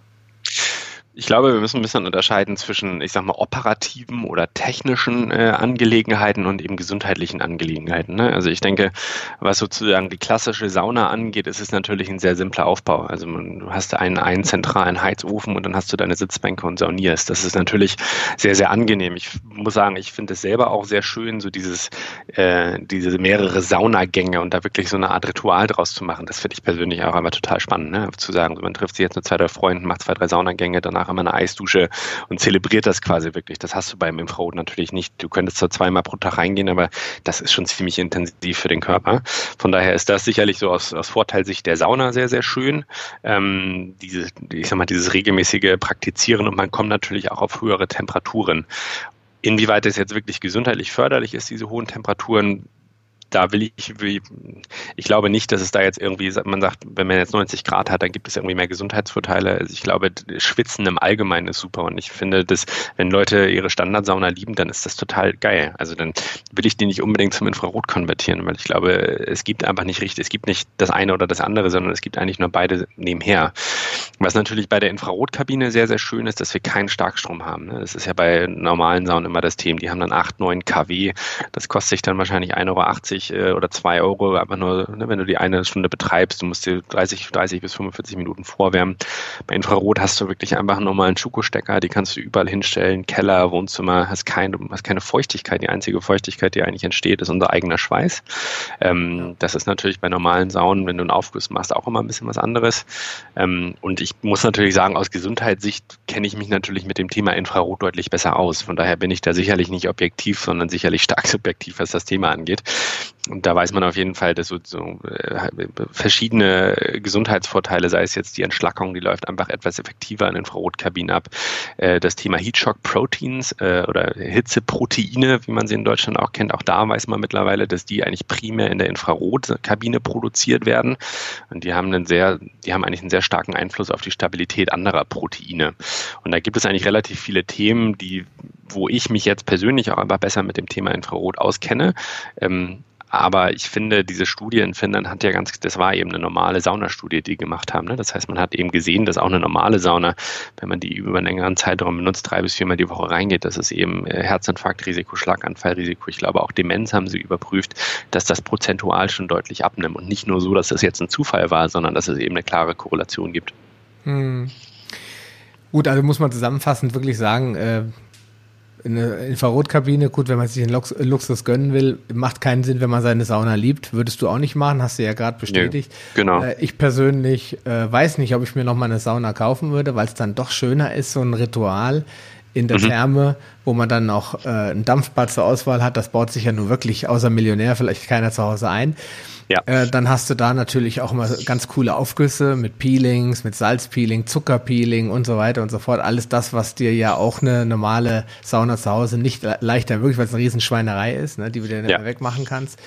Ich glaube, wir müssen ein bisschen unterscheiden zwischen, ich sag mal, operativen oder technischen äh, Angelegenheiten und eben gesundheitlichen Angelegenheiten. Ne? Also ich denke, was sozusagen die klassische Sauna angeht, ist es natürlich ein sehr simpler Aufbau. Also man, du hast einen, einen zentralen Heizofen und dann hast du deine Sitzbänke und saunierst. Das ist natürlich sehr, sehr angenehm. Ich muss sagen, ich finde es selber auch sehr schön, so dieses, äh, diese mehrere Saunagänge und da wirklich so eine Art Ritual draus zu machen. Das finde ich persönlich auch immer total spannend, ne? zu sagen, man trifft sich jetzt mit zwei, drei Freunden, macht zwei, drei Saunagänge, danach danach immer eine Eisdusche und zelebriert das quasi wirklich. Das hast du beim Infrarot natürlich nicht. Du könntest zwar zweimal pro Tag reingehen, aber das ist schon ziemlich intensiv für den Körper. Von daher ist das sicherlich so aus, aus Vorteilsicht der Sauna sehr, sehr schön. Ähm, diese, ich sag mal, dieses regelmäßige Praktizieren und man kommt natürlich auch auf höhere Temperaturen. Inwieweit es jetzt wirklich gesundheitlich förderlich ist, diese hohen Temperaturen, da will ich, ich glaube nicht, dass es da jetzt irgendwie, man sagt, wenn man jetzt 90 Grad hat, dann gibt es irgendwie mehr Gesundheitsvorteile. Also ich glaube, Schwitzen im Allgemeinen ist super und ich finde, dass wenn Leute ihre Standardsauna lieben, dann ist das total geil. Also dann will ich die nicht unbedingt zum Infrarot konvertieren, weil ich glaube, es gibt einfach nicht richtig, es gibt nicht das eine oder das andere, sondern es gibt eigentlich nur beide nebenher. Was natürlich bei der Infrarotkabine sehr, sehr schön ist, dass wir keinen Starkstrom haben. Ne? Das ist ja bei normalen Saunen immer das Thema. Die haben dann 8, 9 kW. Das kostet sich dann wahrscheinlich 1,80 Euro äh, oder 2 Euro, einfach nur, ne, wenn du die eine Stunde betreibst, du musst dir 30, 30 bis 45 Minuten vorwärmen. Bei Infrarot hast du wirklich einfach einen normalen Schuko-Stecker, die kannst du überall hinstellen, Keller, Wohnzimmer, hast keine, hast keine Feuchtigkeit. Die einzige Feuchtigkeit, die eigentlich entsteht, ist unser eigener Schweiß. Ähm, das ist natürlich bei normalen Saunen, wenn du einen Aufguss machst, auch immer ein bisschen was anderes. Ähm, und ich muss natürlich sagen, aus Gesundheitssicht kenne ich mich natürlich mit dem Thema Infrarot deutlich besser aus. Von daher bin ich da sicherlich nicht objektiv, sondern sicherlich stark subjektiv, was das Thema angeht. Und da weiß man auf jeden Fall, dass so, so äh, verschiedene Gesundheitsvorteile, sei es jetzt die Entschlackung, die läuft einfach etwas effektiver in Infrarotkabinen ab. Äh, das Thema Heatshock Proteins äh, oder Hitzeproteine, wie man sie in Deutschland auch kennt, auch da weiß man mittlerweile, dass die eigentlich primär in der Infrarotkabine produziert werden. Und die haben einen sehr, die haben eigentlich einen sehr starken Einfluss auf die Stabilität anderer Proteine. Und da gibt es eigentlich relativ viele Themen, die, wo ich mich jetzt persönlich auch einfach besser mit dem Thema Infrarot auskenne. Ähm, aber ich finde, diese Studie in Finnland hat ja ganz, das war eben eine normale Saunastudie, die gemacht haben. Ne? Das heißt, man hat eben gesehen, dass auch eine normale Sauna, wenn man die über einen längeren Zeitraum benutzt, drei bis viermal die Woche reingeht, dass es eben äh, Herzinfarktrisiko, Schlaganfallrisiko, ich glaube auch Demenz haben sie überprüft, dass das prozentual schon deutlich abnimmt. Und nicht nur so, dass das jetzt ein Zufall war, sondern dass es eben eine klare Korrelation gibt. Hm. Gut, also muss man zusammenfassend wirklich sagen, äh, eine Infrarotkabine, gut, wenn man sich den Lux Luxus gönnen will, macht keinen Sinn, wenn man seine Sauna liebt. Würdest du auch nicht machen, hast du ja gerade bestätigt. Nee, genau. Äh, ich persönlich äh, weiß nicht, ob ich mir noch mal eine Sauna kaufen würde, weil es dann doch schöner ist, so ein Ritual in der mhm. Therme, wo man dann auch äh, ein Dampfbad zur Auswahl hat. Das baut sich ja nur wirklich außer Millionär vielleicht keiner zu Hause ein. Ja. Äh, dann hast du da natürlich auch immer ganz coole Aufgüsse mit Peelings, mit Salzpeeling, Zuckerpeeling und so weiter und so fort. Alles das, was dir ja auch eine normale Sauna zu Hause nicht leichter wirklich, weil es eine Riesenschweinerei ist, ne, die du dir ja. wegmachen kannst.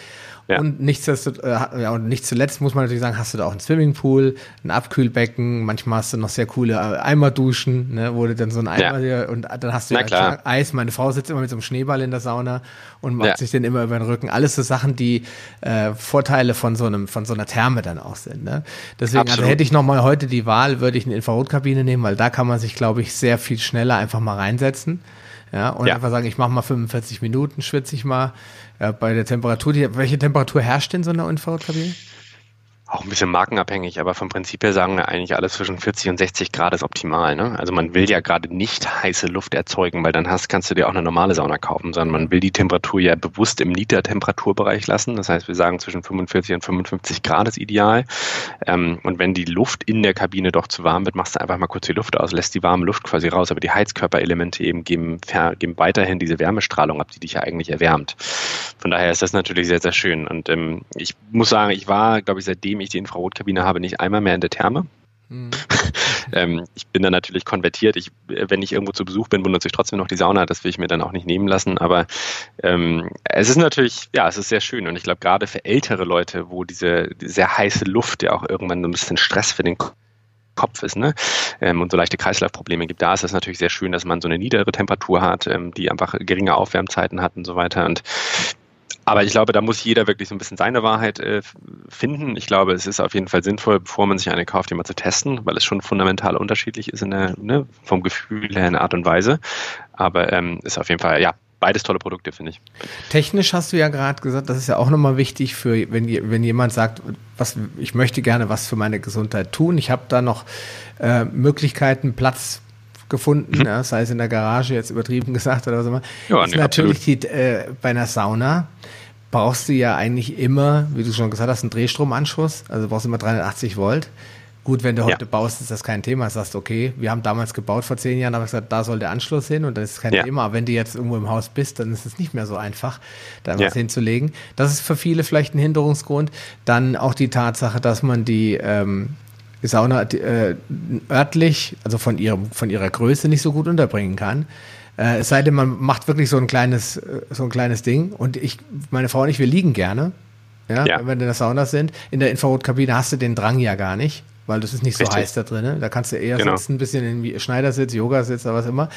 Ja. Und, nichtsdestotrotz, äh, ja, und nicht zuletzt muss man natürlich sagen, hast du da auch einen Swimmingpool, ein Abkühlbecken, manchmal hast du noch sehr coole äh, Eimerduschen, ne, wo du dann so ein Eimer ja. und dann hast du Na, ja Eis. Meine Frau sitzt immer mit so einem Schneeball in der Sauna und macht ja. sich den immer über den Rücken. Alles so Sachen, die äh, Vorteile von so einem, von so einer Therme dann auch sind. Ne? Deswegen also hätte ich noch mal heute die Wahl, würde ich eine Infrarotkabine nehmen, weil da kann man sich, glaube ich, sehr viel schneller einfach mal reinsetzen. Ja, und ja. einfach sagen, ich mache mal 45 Minuten, schwitze ich mal. Ja, bei der Temperatur, die, welche Temperatur herrscht in so einer Infrarotkabine? Auch ein bisschen markenabhängig, aber vom Prinzip her sagen wir eigentlich alles zwischen 40 und 60 Grad ist optimal. Ne? Also man will ja gerade nicht heiße Luft erzeugen, weil dann hast, kannst du dir auch eine normale Sauna kaufen, sondern man will die Temperatur ja bewusst im Liter-Temperaturbereich lassen. Das heißt, wir sagen zwischen 45 und 55 Grad ist ideal. Ähm, und wenn die Luft in der Kabine doch zu warm wird, machst du einfach mal kurz die Luft aus, lässt die warme Luft quasi raus. Aber die Heizkörperelemente eben geben, geben weiterhin diese Wärmestrahlung ab, die dich ja eigentlich erwärmt. Von daher ist das natürlich sehr, sehr schön. Und ähm, ich muss sagen, ich war, glaube ich, seitdem seitdem ich die Infrarotkabine habe, nicht einmal mehr in der Therme. Mhm. ähm, ich bin dann natürlich konvertiert. Ich, wenn ich irgendwo zu Besuch bin, benutze ich trotzdem noch die Sauna. Das will ich mir dann auch nicht nehmen lassen. Aber ähm, es ist natürlich, ja, es ist sehr schön. Und ich glaube, gerade für ältere Leute, wo diese, diese sehr heiße Luft ja auch irgendwann so ein bisschen Stress für den Kopf ist ne? Ähm, und so leichte Kreislaufprobleme gibt, da ist es natürlich sehr schön, dass man so eine niedere Temperatur hat, ähm, die einfach geringe Aufwärmzeiten hat und so weiter. Und aber ich glaube, da muss jeder wirklich so ein bisschen seine Wahrheit äh, finden. Ich glaube, es ist auf jeden Fall sinnvoll, bevor man sich eine kauft, die mal zu testen, weil es schon fundamental unterschiedlich ist in der, ne, vom Gefühl her in der Art und Weise. Aber ähm, ist auf jeden Fall, ja, beides tolle Produkte, finde ich. Technisch hast du ja gerade gesagt, das ist ja auch nochmal wichtig für, wenn, wenn jemand sagt, was, ich möchte gerne was für meine Gesundheit tun. Ich habe da noch äh, Möglichkeiten, Platz gefunden, mhm. ja, sei es in der Garage, jetzt übertrieben gesagt oder was immer. Ja, ist nee, natürlich die, äh, bei einer Sauna brauchst du ja eigentlich immer, wie du schon gesagt hast, einen Drehstromanschluss. Also brauchst du immer 380 Volt. Gut, wenn du heute ja. baust, ist das kein Thema. Sagst, okay, wir haben damals gebaut vor zehn Jahren, aber gesagt, da soll der Anschluss hin und das ist kein ja. Thema. Aber wenn du jetzt irgendwo im Haus bist, dann ist es nicht mehr so einfach, da ja. was hinzulegen. Das ist für viele vielleicht ein Hinderungsgrund. Dann auch die Tatsache, dass man die ähm, Sauna äh, örtlich, also von, ihrem, von ihrer Größe nicht so gut unterbringen kann. Äh, es sei denn, man macht wirklich so ein kleines, äh, so ein kleines Ding. Und ich, meine Frau und ich, wir liegen gerne. Ja, ja. wenn wir in der Sauna sind. In der Infrarotkabine hast du den Drang ja gar nicht weil das ist nicht so Richtig. heiß da drin. Ne? Da kannst du eher genau. sitzen, ein bisschen in Schneidersitz, Yogasitz oder was immer.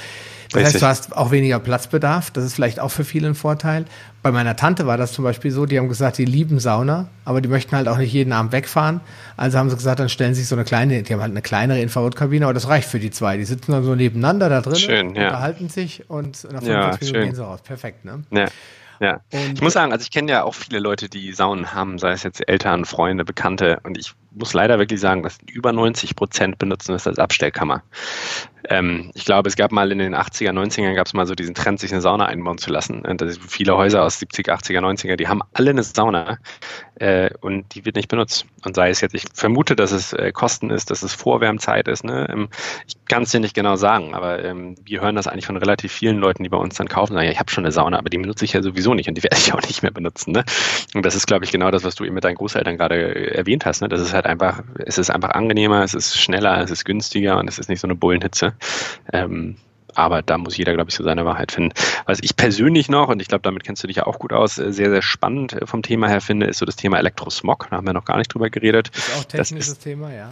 Das Richtig. heißt, du hast auch weniger Platzbedarf. Das ist vielleicht auch für viele ein Vorteil. Bei meiner Tante war das zum Beispiel so, die haben gesagt, die lieben Sauna, aber die möchten halt auch nicht jeden Abend wegfahren. Also haben sie gesagt, dann stellen sie sich so eine kleine, die haben halt eine kleinere Infrarotkabine, aber das reicht für die zwei. Die sitzen dann so nebeneinander da drin, schön, ja. unterhalten sich und nach 45 ja, Minuten gehen sie raus. Perfekt, ne? Ja. Ja, und ich muss sagen, also ich kenne ja auch viele Leute, die Saunen haben, sei es jetzt Eltern, Freunde, Bekannte. Und ich muss leider wirklich sagen, dass über 90 Prozent benutzen das als Abstellkammer. Ähm, ich glaube, es gab mal in den 80er, 90er gab es mal so diesen Trend, sich eine Sauna einbauen zu lassen. Und das viele Häuser aus 70er, 80er, 90er, die haben alle eine Sauna äh, und die wird nicht benutzt. Und sei es jetzt, ich vermute, dass es äh, Kosten ist, dass es Vorwärmzeit ist. Ne? Ähm, ich kann es dir nicht genau sagen, aber ähm, wir hören das eigentlich von relativ vielen Leuten, die bei uns dann kaufen, sagen, ja, ich habe schon eine Sauna, aber die benutze ich ja sowieso nicht und die werde ich auch nicht mehr benutzen. Ne? Und das ist, glaube ich, genau das, was du eben mit deinen Großeltern gerade äh, erwähnt hast. Ne? Das ist halt einfach, es ist einfach angenehmer, es ist schneller, es ist günstiger und es ist nicht so eine Bullenhitze. Ähm, aber da muss jeder, glaube ich, so seine Wahrheit finden. Was ich persönlich noch, und ich glaube, damit kennst du dich ja auch gut aus, äh, sehr, sehr spannend äh, vom Thema her finde, ist so das Thema Elektrosmog. Da haben wir noch gar nicht drüber geredet. Ist auch technisches ist, Thema, ja.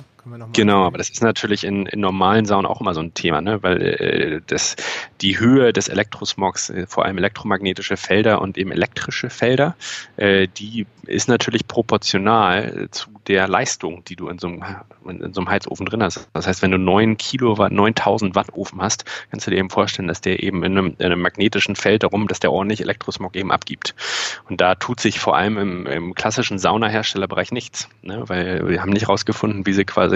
Genau, aber das ist natürlich in, in normalen Saunen auch immer so ein Thema, ne? weil äh, das, die Höhe des Elektrosmogs, äh, vor allem elektromagnetische Felder und eben elektrische Felder, äh, die ist natürlich proportional zu der Leistung, die du in so, einem, in so einem Heizofen drin hast. Das heißt, wenn du 9 Kilowatt, 9000 Watt Ofen hast, kannst du dir eben vorstellen, dass der eben in einem, in einem magnetischen Feld darum, dass der ordentlich Elektrosmog eben abgibt. Und da tut sich vor allem im, im klassischen Saunaherstellerbereich nichts, ne? weil wir haben nicht rausgefunden, wie sie quasi,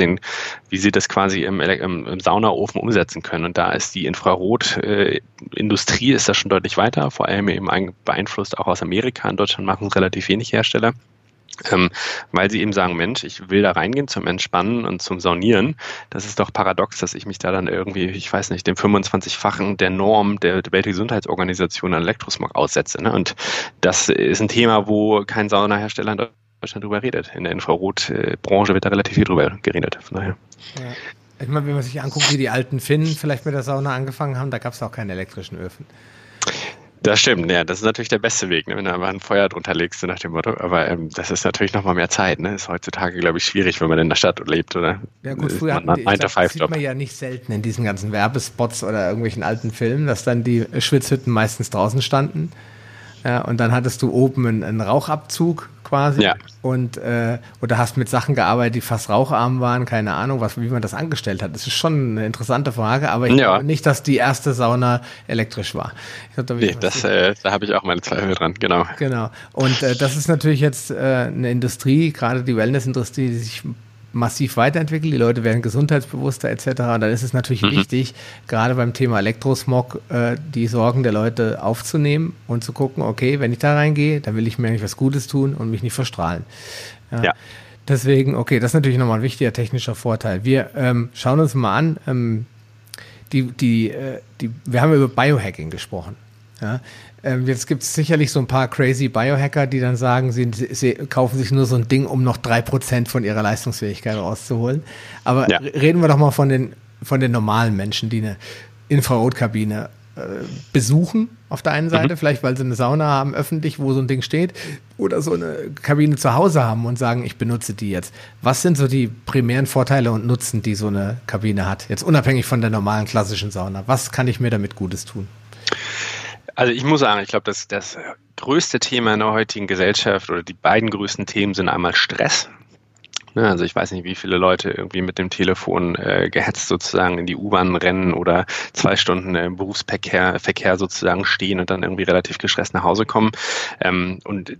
wie sie das quasi im, im, im Saunaofen umsetzen können. Und da ist die Infrarotindustrie äh, ist da schon deutlich weiter, vor allem eben beeinflusst auch aus Amerika. In Deutschland machen es relativ wenig Hersteller ähm, weil sie eben sagen, Mensch, ich will da reingehen zum Entspannen und zum Saunieren. Das ist doch paradox, dass ich mich da dann irgendwie, ich weiß nicht, dem 25-fachen der Norm der, der Weltgesundheitsorganisation an Elektrosmog aussetze. Ne? Und das ist ein Thema, wo kein Saunahersteller in Deutschland drüber redet. In der Infrarotbranche wird da relativ viel drüber geredet. Von daher. Ja. Ich meine, wenn man sich anguckt, wie die alten Finnen vielleicht mit der Sauna angefangen haben, da gab es auch keine elektrischen Öfen. Das stimmt, ja, das ist natürlich der beste Weg, ne, wenn du mal ein Feuer drunter legst, so nach dem Motto. Aber ähm, das ist natürlich nochmal mehr Zeit, ne? Ist heutzutage, glaube ich, schwierig, wenn man in der Stadt lebt, oder? Ja gut, früher hatten die, das sieht man ja nicht selten in diesen ganzen Werbespots oder irgendwelchen alten Filmen, dass dann die Schwitzhütten meistens draußen standen. Ja, und dann hattest du oben einen, einen Rauchabzug quasi. Ja. Und äh, oder hast mit Sachen gearbeitet, die fast raucharm waren, keine Ahnung, was, wie man das angestellt hat. Das ist schon eine interessante Frage, aber ich ja. glaube nicht, dass die erste Sauna elektrisch war. Ich glaub, da nee, das, äh, da habe ich auch meine Zweifel dran, genau. Genau. Und äh, das ist natürlich jetzt äh, eine Industrie, gerade die Wellnessindustrie, die sich massiv weiterentwickelt, die Leute werden gesundheitsbewusster etc. Und dann ist es natürlich mhm. wichtig, gerade beim Thema Elektrosmog, äh, die Sorgen der Leute aufzunehmen und zu gucken, okay, wenn ich da reingehe, dann will ich mir eigentlich was Gutes tun und mich nicht verstrahlen. Ja. ja. Deswegen, okay, das ist natürlich nochmal ein wichtiger technischer Vorteil. Wir ähm, schauen uns mal an, ähm, die, die, äh, die, wir haben über Biohacking gesprochen. Ja. Ähm, jetzt gibt es sicherlich so ein paar crazy Biohacker, die dann sagen, sie, sie kaufen sich nur so ein Ding, um noch drei Prozent von ihrer Leistungsfähigkeit rauszuholen. Aber ja. reden wir doch mal von den, von den normalen Menschen, die eine Infrarotkabine äh, besuchen auf der einen Seite, mhm. vielleicht weil sie eine Sauna haben öffentlich, wo so ein Ding steht, oder so eine Kabine zu Hause haben und sagen, ich benutze die jetzt. Was sind so die primären Vorteile und Nutzen, die so eine Kabine hat? Jetzt unabhängig von der normalen klassischen Sauna. Was kann ich mir damit Gutes tun? Also ich muss sagen, ich glaube, dass das größte Thema in der heutigen Gesellschaft oder die beiden größten Themen sind einmal Stress. Ne, also ich weiß nicht, wie viele Leute irgendwie mit dem Telefon äh, gehetzt sozusagen in die U-Bahn rennen oder zwei Stunden im Berufsverkehr Verkehr sozusagen stehen und dann irgendwie relativ gestresst nach Hause kommen. Ähm, und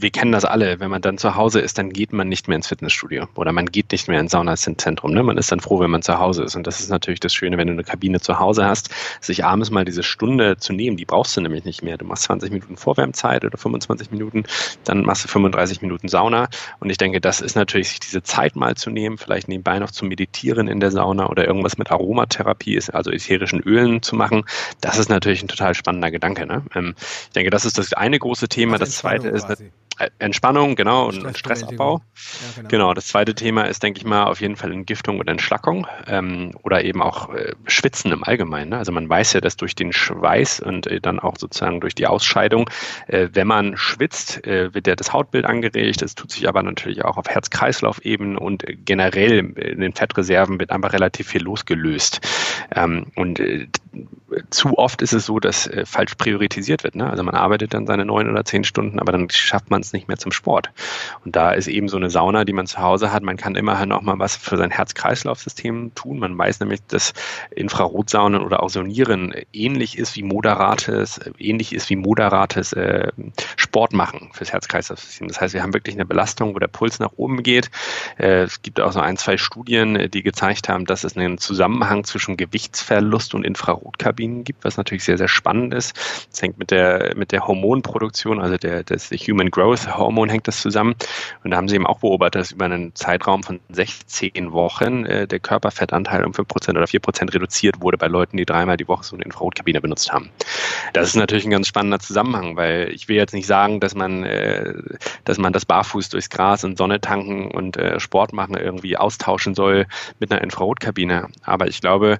wir kennen das alle, wenn man dann zu Hause ist, dann geht man nicht mehr ins Fitnessstudio oder man geht nicht mehr ins Saunazentrum. Ne? Man ist dann froh, wenn man zu Hause ist. Und das ist natürlich das Schöne, wenn du eine Kabine zu Hause hast, sich abends mal diese Stunde zu nehmen, die brauchst du nämlich nicht mehr. Du machst 20 Minuten Vorwärmzeit oder 25 Minuten, dann machst du 35 Minuten Sauna. Und ich denke, das ist natürlich, sich diese Zeit mal zu nehmen, vielleicht nebenbei noch zu meditieren in der Sauna oder irgendwas mit Aromatherapie, also ätherischen Ölen zu machen. Das ist natürlich ein total spannender Gedanke. Ne? Ähm, ich denke, das ist das eine große Thema. Das zweite ist, Entspannung, genau, und Stressabbau. Ja, genau. genau. das zweite Thema ist, denke ich mal, auf jeden Fall Entgiftung und Entschlackung ähm, oder eben auch äh, Schwitzen im Allgemeinen. Ne? Also man weiß ja, dass durch den Schweiß und äh, dann auch sozusagen durch die Ausscheidung, äh, wenn man schwitzt, äh, wird ja das Hautbild angeregt. Es tut sich aber natürlich auch auf Herz-Kreislauf-Ebene und generell in den Fettreserven wird einfach relativ viel losgelöst. Ähm, und äh, zu oft ist es so, dass äh, falsch priorisiert wird. Ne? Also man arbeitet dann seine neun oder zehn Stunden, aber dann schafft man es nicht mehr zum Sport. Und da ist eben so eine Sauna, die man zu Hause hat. Man kann immerhin auch mal was für sein Herz-Kreislauf-System tun. Man weiß nämlich, dass Infrarotsaunen oder Ozonieren ähnlich ist wie moderates, ähnlich ist wie moderates äh, Sport machen fürs Herz-Kreislauf-System. Das heißt, wir haben wirklich eine Belastung, wo der Puls nach oben geht. Äh, es gibt auch so ein, zwei Studien, die gezeigt haben, dass es einen Zusammenhang zwischen Gewichtsverlust und Infrarotkabinen gibt, was natürlich sehr, sehr spannend ist. Das hängt mit der, mit der Hormonproduktion, also der, des Human Growth Hormon hängt das zusammen. Und da haben sie eben auch beobachtet, dass über einen Zeitraum von 16 Wochen äh, der Körperfettanteil um 5% oder 4% reduziert wurde bei Leuten, die dreimal die Woche so eine Infrarotkabine benutzt haben. Das ist natürlich ein ganz spannender Zusammenhang, weil ich will jetzt nicht sagen, dass man, äh, dass man das barfuß durchs Gras und Sonne tanken und äh, Sport machen irgendwie austauschen soll mit einer Infrarotkabine. Aber ich glaube,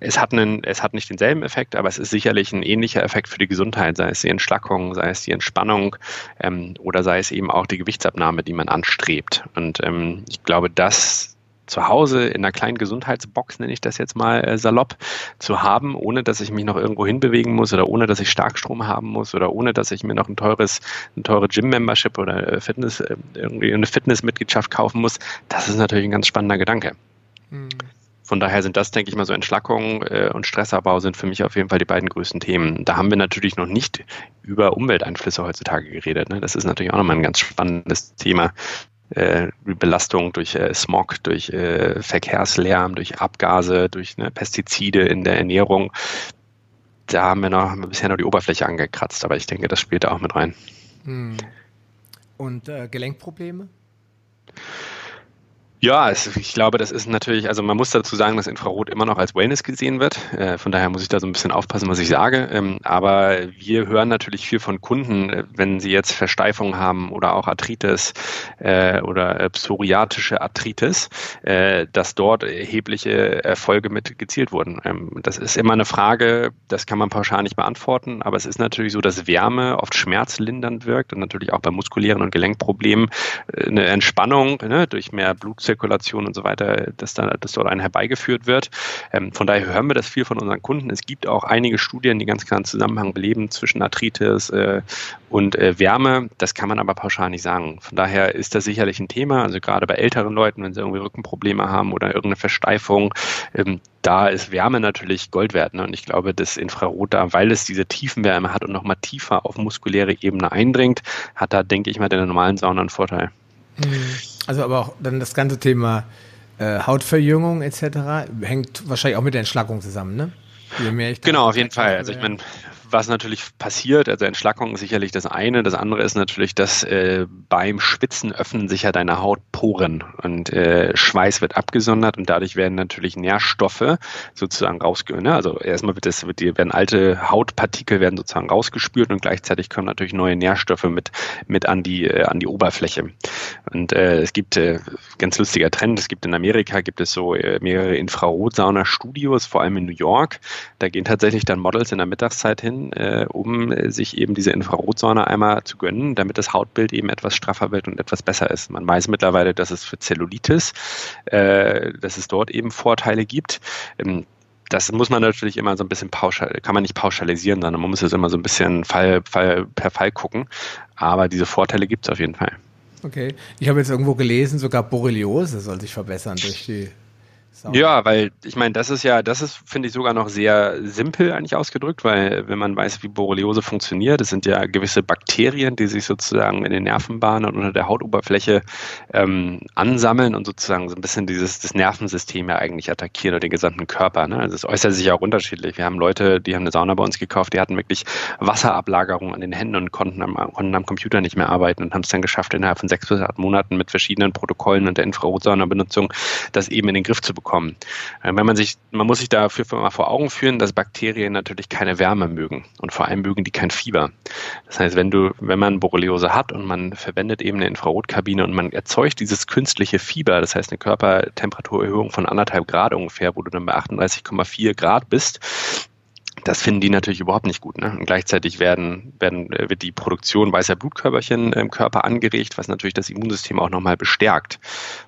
es hat, einen, es hat nicht denselben Effekt, aber es ist sicherlich ein ähnlicher Effekt für die Gesundheit, sei es die Entschlackung, sei es die Entspannung ähm, oder sei es eben auch die Gewichtsabnahme, die man anstrebt. Und ähm, ich glaube, das zu Hause in einer kleinen Gesundheitsbox, nenne ich das jetzt mal äh, salopp, zu haben, ohne dass ich mich noch irgendwo hinbewegen muss oder ohne dass ich Starkstrom haben muss oder ohne dass ich mir noch ein teures, eine teure Gym-Membership oder äh, Fitness, äh, irgendwie eine Fitnessmitgliedschaft kaufen muss, das ist natürlich ein ganz spannender Gedanke. Mhm. Von daher sind das, denke ich mal, so Entschlackung äh, und Stressabbau sind für mich auf jeden Fall die beiden größten Themen. Da haben wir natürlich noch nicht über Umwelteinflüsse heutzutage geredet. Ne? Das ist natürlich auch nochmal ein ganz spannendes Thema. Äh, Belastung durch äh, Smog, durch äh, Verkehrslärm, durch Abgase, durch ne, Pestizide in der Ernährung. Da haben wir noch haben wir bisher noch die Oberfläche angekratzt, aber ich denke, das spielt da auch mit rein. Hm. Und äh, Gelenkprobleme? Ja, es, ich glaube, das ist natürlich, also man muss dazu sagen, dass Infrarot immer noch als Wellness gesehen wird. Äh, von daher muss ich da so ein bisschen aufpassen, was ich sage. Ähm, aber wir hören natürlich viel von Kunden, äh, wenn sie jetzt Versteifung haben oder auch Arthritis äh, oder psoriatische Arthritis, dass dort erhebliche Erfolge mit gezielt wurden. Ähm, das ist immer eine Frage, das kann man pauschal nicht beantworten, aber es ist natürlich so, dass Wärme oft schmerzlindernd wirkt und natürlich auch bei muskulären und Gelenkproblemen eine Entspannung ne, durch mehr Blutzirkulation Zirkulation und so weiter, dass, da, dass dort ein herbeigeführt wird. Ähm, von daher hören wir das viel von unseren Kunden. Es gibt auch einige Studien, die ganz klar einen Zusammenhang beleben zwischen Arthritis äh, und äh, Wärme. Das kann man aber pauschal nicht sagen. Von daher ist das sicherlich ein Thema. Also gerade bei älteren Leuten, wenn sie irgendwie Rückenprobleme haben oder irgendeine Versteifung, ähm, da ist Wärme natürlich Gold wert. Ne? Und ich glaube, das Infrarot da, weil es diese Tiefenwärme hat und nochmal tiefer auf muskuläre Ebene eindringt, hat da, denke ich mal, der normalen Sauna einen Vorteil. Mhm. Also aber auch dann das ganze Thema äh, Hautverjüngung etc. hängt wahrscheinlich auch mit der Entschlackung zusammen, ne? genau, auf jeden Fall. Also ich meine, was natürlich passiert, also Entschlackung ist sicherlich das eine. Das andere ist natürlich, dass äh, beim Spitzen öffnen sich ja deine Hautporen und äh, Schweiß wird abgesondert und dadurch werden natürlich Nährstoffe sozusagen rausgehört. Ne? Also erstmal wird das, wird die, werden alte Hautpartikel werden sozusagen rausgespült und gleichzeitig kommen natürlich neue Nährstoffe mit, mit an die, äh, an die Oberfläche. Und äh, es gibt äh, ganz lustiger Trend. Es gibt in Amerika gibt es so äh, mehrere Infrarotsauna-Studios, vor allem in New York. Da gehen tatsächlich dann Models in der Mittagszeit hin, äh, um sich eben diese Infrarotsauna einmal zu gönnen, damit das Hautbild eben etwas straffer wird und etwas besser ist. Man weiß mittlerweile, dass es für Zellulitis, äh, dass es dort eben Vorteile gibt. Ähm, das muss man natürlich immer so ein bisschen pauschal, kann man nicht pauschalisieren, sondern man muss es immer so ein bisschen Fall, Fall per Fall gucken. Aber diese Vorteile gibt es auf jeden Fall. Okay. Ich habe jetzt irgendwo gelesen, sogar Borreliose soll sich verbessern durch die Sauber. Ja, weil ich meine, das ist ja, das ist, finde ich, sogar noch sehr simpel eigentlich ausgedrückt, weil wenn man weiß, wie Borreliose funktioniert, es sind ja gewisse Bakterien, die sich sozusagen in den Nervenbahnen und unter der Hautoberfläche ähm, ansammeln und sozusagen so ein bisschen dieses das Nervensystem ja eigentlich attackieren oder den gesamten Körper. Ne? Also es äußert sich auch unterschiedlich. Wir haben Leute, die haben eine Sauna bei uns gekauft, die hatten wirklich Wasserablagerung an den Händen und konnten am, konnten am Computer nicht mehr arbeiten und haben es dann geschafft, innerhalb von sechs bis acht Monaten mit verschiedenen Protokollen und der Infrarotsauna-Benutzung das eben in den Griff zu bekommen bekommen. Äh, wenn man sich, man muss sich dafür mal vor Augen führen, dass Bakterien natürlich keine Wärme mögen und vor allem mögen die kein Fieber. Das heißt, wenn du, wenn man Borreliose hat und man verwendet eben eine Infrarotkabine und man erzeugt dieses künstliche Fieber, das heißt eine Körpertemperaturerhöhung von anderthalb Grad ungefähr, wo du dann bei 38,4 Grad bist, das finden die natürlich überhaupt nicht gut. Ne? Und gleichzeitig werden, werden, äh, wird die Produktion weißer Blutkörperchen im Körper angeregt, was natürlich das Immunsystem auch nochmal bestärkt.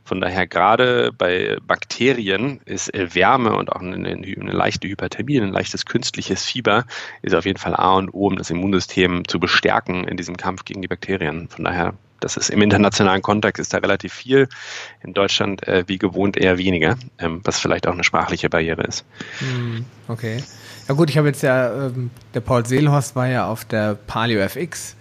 Von daher gerade bei Bakterien ist äh, Wärme und auch eine, eine leichte Hyperthermie, ein leichtes künstliches Fieber ist auf jeden Fall A und O, um das Immunsystem zu bestärken in diesem Kampf gegen die Bakterien. Von daher das ist im internationalen Kontext ist da relativ viel. In Deutschland äh, wie gewohnt eher weniger, ähm, was vielleicht auch eine sprachliche Barriere ist. Hm, okay. Ja gut, ich habe jetzt ja, ähm, der Paul Seelhorst war ja auf der Palio FX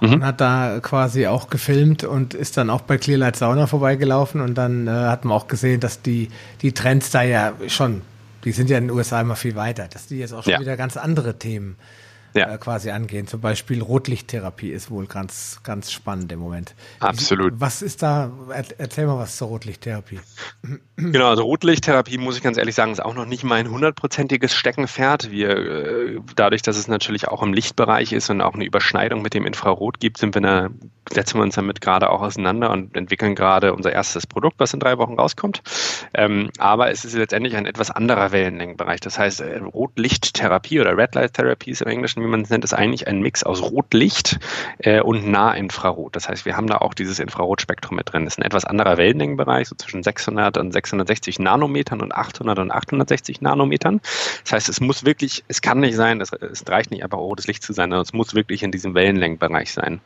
mhm. und hat da quasi auch gefilmt und ist dann auch bei Clearlight Sauna vorbeigelaufen und dann äh, hat man auch gesehen, dass die, die Trends da ja schon, die sind ja in den USA immer viel weiter, dass die jetzt auch schon ja. wieder ganz andere Themen ja. äh, quasi angehen. Zum Beispiel Rotlichttherapie ist wohl ganz, ganz spannend im Moment. Absolut. Was ist da, erzähl mal was zur Rotlichttherapie. Genau, also Rotlichttherapie, muss ich ganz ehrlich sagen, ist auch noch nicht mein hundertprozentiges Steckenpferd. Wir, äh, dadurch, dass es natürlich auch im Lichtbereich ist und auch eine Überschneidung mit dem Infrarot gibt, sind wir da, setzen wir uns damit gerade auch auseinander und entwickeln gerade unser erstes Produkt, was in drei Wochen rauskommt. Ähm, aber es ist letztendlich ein etwas anderer Wellenlängenbereich. Das heißt, äh, Rotlichttherapie oder Red Light Therapy ist im Englischen, wie man es nennt, ist eigentlich ein Mix aus Rotlicht äh, und Nahinfrarot. Das heißt, wir haben da auch dieses Infrarotspektrum mit drin. Das ist ein etwas anderer Wellenlängenbereich, so zwischen 600 und 600 660 Nanometern und 800 und 860 Nanometern. Das heißt, es muss wirklich, es kann nicht sein, es, es reicht nicht einfach rotes Licht zu sein, sondern es muss wirklich in diesem Wellenlängenbereich sein.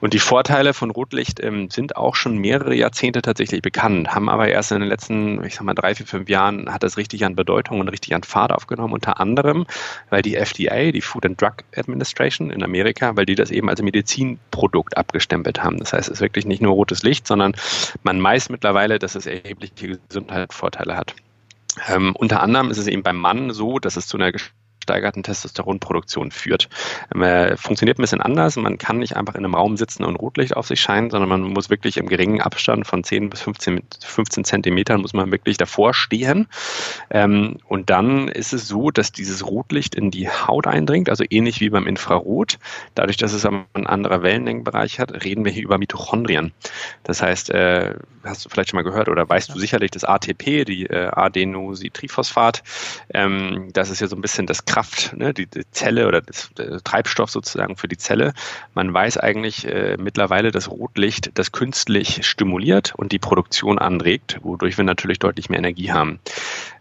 Und die Vorteile von Rotlicht ähm, sind auch schon mehrere Jahrzehnte tatsächlich bekannt, haben aber erst in den letzten, ich sag mal, drei, vier, fünf Jahren hat das richtig an Bedeutung und richtig an Fahrt aufgenommen, unter anderem, weil die FDA, die Food and Drug Administration in Amerika, weil die das eben als Medizinprodukt abgestempelt haben. Das heißt, es ist wirklich nicht nur rotes Licht, sondern man weiß mittlerweile, dass es erhebliche Gesundheitsvorteile hat. Ähm, unter anderem ist es eben beim Mann so, dass es zu einer gesteigerten Testosteronproduktion führt. Ähm, funktioniert ein bisschen anders. Man kann nicht einfach in einem Raum sitzen und Rotlicht auf sich scheinen, sondern man muss wirklich im geringen Abstand von 10 bis 15, 15 Zentimetern muss man wirklich davor stehen. Ähm, und dann ist es so, dass dieses Rotlicht in die Haut eindringt, also ähnlich wie beim Infrarot. Dadurch, dass es ein anderer Wellenlängenbereich hat, reden wir hier über Mitochondrien. Das heißt, äh, hast du vielleicht schon mal gehört oder weißt du sicherlich, das ATP, die äh, Adenositriphosphat, ähm, das ist ja so ein bisschen das Kraft, ne, die, die Zelle oder das, Treibstoff sozusagen für die Zelle. Man weiß eigentlich äh, mittlerweile, dass Rotlicht das künstlich stimuliert und die Produktion anregt, wodurch wir natürlich deutlich mehr Energie haben.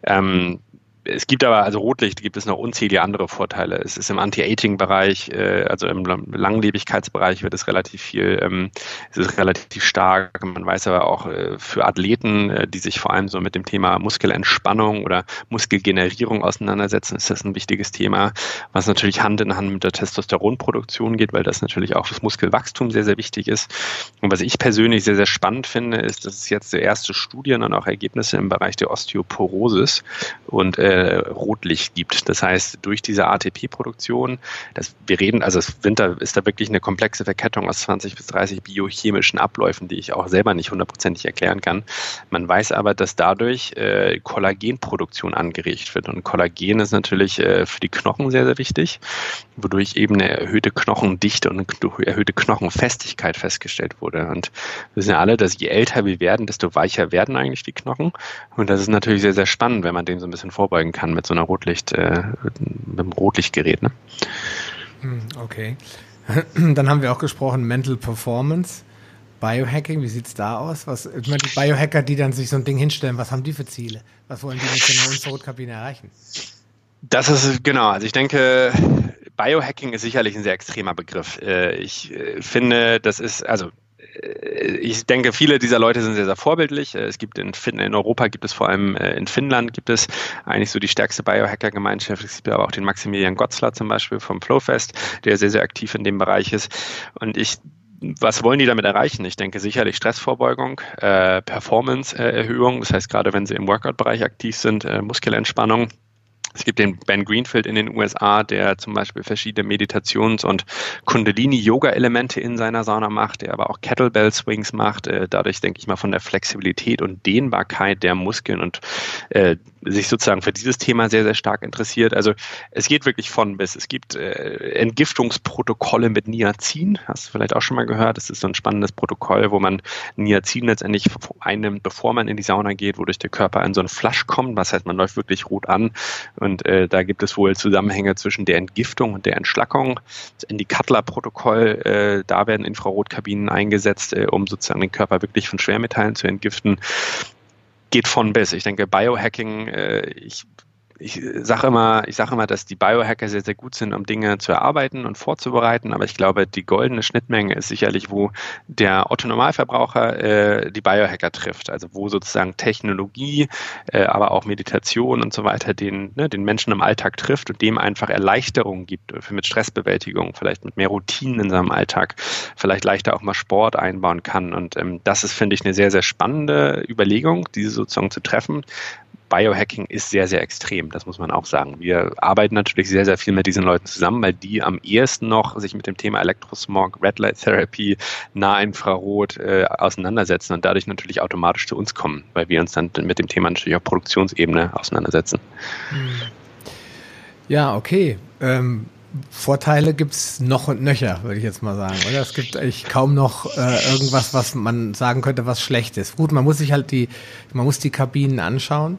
Ähm, es gibt aber, also Rotlicht gibt es noch unzählige andere Vorteile. Es ist im Anti-Aging-Bereich, äh, also im Langlebigkeitsbereich wird es relativ viel, ähm, es ist relativ stark. Man weiß aber auch äh, für Athleten, äh, die sich vor allem so mit dem Thema Muskelentspannung oder Muskelgenerierung auseinandersetzen, ist das ein wichtiges Thema, was natürlich Hand in Hand mit der Testosteronproduktion geht, weil das natürlich auch fürs Muskelwachstum sehr, sehr wichtig ist. Und was ich persönlich sehr, sehr spannend finde, ist, dass es jetzt erste Studien und auch Ergebnisse im Bereich der Osteoporosis und äh, äh, Rotlicht gibt. Das heißt, durch diese ATP-Produktion, wir reden, also das Winter ist da wirklich eine komplexe Verkettung aus 20 bis 30 biochemischen Abläufen, die ich auch selber nicht hundertprozentig erklären kann. Man weiß aber, dass dadurch äh, Kollagenproduktion angeregt wird. Und Kollagen ist natürlich äh, für die Knochen sehr, sehr wichtig, wodurch eben eine erhöhte Knochendichte und eine erhöhte Knochenfestigkeit festgestellt wurde. Und wir wissen ja alle, dass je älter wir werden, desto weicher werden eigentlich die Knochen. Und das ist natürlich sehr, sehr spannend, wenn man dem so ein bisschen vorbeugen kann mit so einer Rotlicht, äh, mit einem Rotlichtgerät. Ne? Hm, okay. Dann haben wir auch gesprochen, Mental Performance. Biohacking, wie sieht es da aus? Was, ich meine, die Biohacker, die dann sich so ein Ding hinstellen, was haben die für Ziele? Was wollen die mit so einer Infrarotkabine erreichen? Das ist genau. Also ich denke, Biohacking ist sicherlich ein sehr extremer Begriff. Äh, ich äh, finde, das ist, also ich denke, viele dieser Leute sind sehr, sehr vorbildlich. Es gibt in, in Europa, gibt es vor allem in Finnland, gibt es eigentlich so die stärkste Biohacker-Gemeinschaft. Es gibt aber auch den Maximilian Gotzler zum Beispiel vom Flowfest, der sehr, sehr aktiv in dem Bereich ist. Und ich was wollen die damit erreichen? Ich denke sicherlich Stressvorbeugung, äh, Performance-Erhöhung, das heißt gerade wenn sie im Workout-Bereich aktiv sind, äh, Muskelentspannung. Es gibt den Ben Greenfield in den USA, der zum Beispiel verschiedene Meditations- und Kundalini-Yoga-Elemente in seiner Sauna macht, der aber auch Kettlebell-Swings macht. Äh, dadurch denke ich mal von der Flexibilität und Dehnbarkeit der Muskeln und äh, sich sozusagen für dieses Thema sehr, sehr stark interessiert. Also es geht wirklich von bis. Es gibt äh, Entgiftungsprotokolle mit Niacin, hast du vielleicht auch schon mal gehört. Das ist so ein spannendes Protokoll, wo man Niacin letztendlich einnimmt, bevor man in die Sauna geht, wodurch der Körper in so einen Flasch kommt. Was heißt, man läuft wirklich rot an. Und äh, da gibt es wohl Zusammenhänge zwischen der Entgiftung und der Entschlackung. Das Indie-Cutler-Protokoll, äh, da werden Infrarotkabinen eingesetzt, äh, um sozusagen den Körper wirklich von Schwermetallen zu entgiften geht von bis. Ich denke, Biohacking, äh, ich ich sage immer, ich sage immer, dass die Biohacker sehr, sehr gut sind, um Dinge zu erarbeiten und vorzubereiten. Aber ich glaube, die goldene Schnittmenge ist sicherlich, wo der Otto Normalverbraucher äh, die Biohacker trifft. Also wo sozusagen Technologie, äh, aber auch Meditation und so weiter den, ne, den Menschen im Alltag trifft und dem einfach Erleichterung gibt, für mit Stressbewältigung, vielleicht mit mehr Routinen in seinem Alltag, vielleicht leichter auch mal Sport einbauen kann. Und ähm, das ist, finde ich, eine sehr, sehr spannende Überlegung, diese sozusagen zu treffen. Biohacking ist sehr, sehr extrem, das muss man auch sagen. Wir arbeiten natürlich sehr, sehr viel mit diesen Leuten zusammen, weil die am ehesten noch sich mit dem Thema Elektrosmog, Red Light Therapy, Nahinfrarot äh, auseinandersetzen und dadurch natürlich automatisch zu uns kommen, weil wir uns dann mit dem Thema natürlich auf Produktionsebene auseinandersetzen. Ja, okay. Ähm Vorteile gibt es noch und nöcher, würde ich jetzt mal sagen, oder? Es gibt eigentlich kaum noch äh, irgendwas, was man sagen könnte, was schlecht ist. Gut, man muss sich halt die, man muss die Kabinen anschauen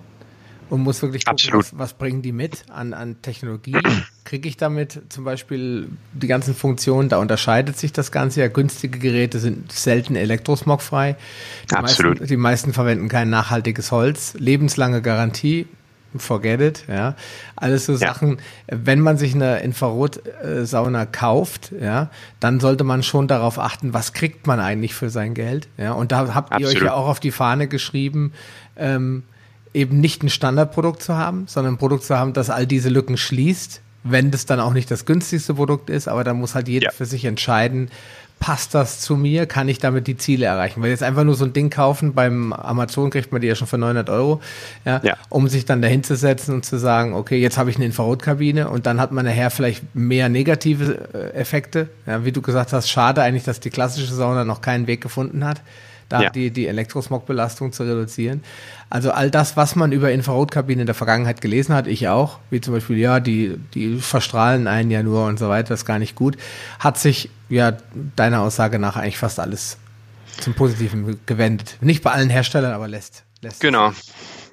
und muss wirklich gucken, was, was, bringen die mit an, an Technologie. Kriege ich damit zum Beispiel die ganzen Funktionen, da unterscheidet sich das Ganze ja. Günstige Geräte sind selten elektrosmogfrei. Die Absolut. Meisten, die meisten verwenden kein nachhaltiges Holz. Lebenslange Garantie, forget it, ja. Alles so ja. Sachen, wenn man sich eine Infrarotsauna kauft, ja, dann sollte man schon darauf achten, was kriegt man eigentlich für sein Geld, ja. Und da habt Absolut. ihr euch ja auch auf die Fahne geschrieben, ähm, eben nicht ein Standardprodukt zu haben, sondern ein Produkt zu haben, das all diese Lücken schließt, wenn das dann auch nicht das günstigste Produkt ist, aber da muss halt jeder ja. für sich entscheiden, passt das zu mir, kann ich damit die Ziele erreichen. Weil jetzt einfach nur so ein Ding kaufen, beim Amazon kriegt man die ja schon für 900 Euro, ja, ja. um sich dann dahin zu setzen und zu sagen, okay, jetzt habe ich eine Infrarotkabine und dann hat man nachher vielleicht mehr negative äh, Effekte. Ja, wie du gesagt hast, schade eigentlich, dass die klassische Sauna noch keinen Weg gefunden hat da ja. die, die Elektrosmogbelastung zu reduzieren. Also all das, was man über Infrarotkabinen in der Vergangenheit gelesen hat, ich auch, wie zum Beispiel, ja, die, die verstrahlen einen ja nur und so weiter, das ist gar nicht gut, hat sich ja deiner Aussage nach eigentlich fast alles zum Positiven gewendet. Nicht bei allen Herstellern, aber lässt. lässt genau.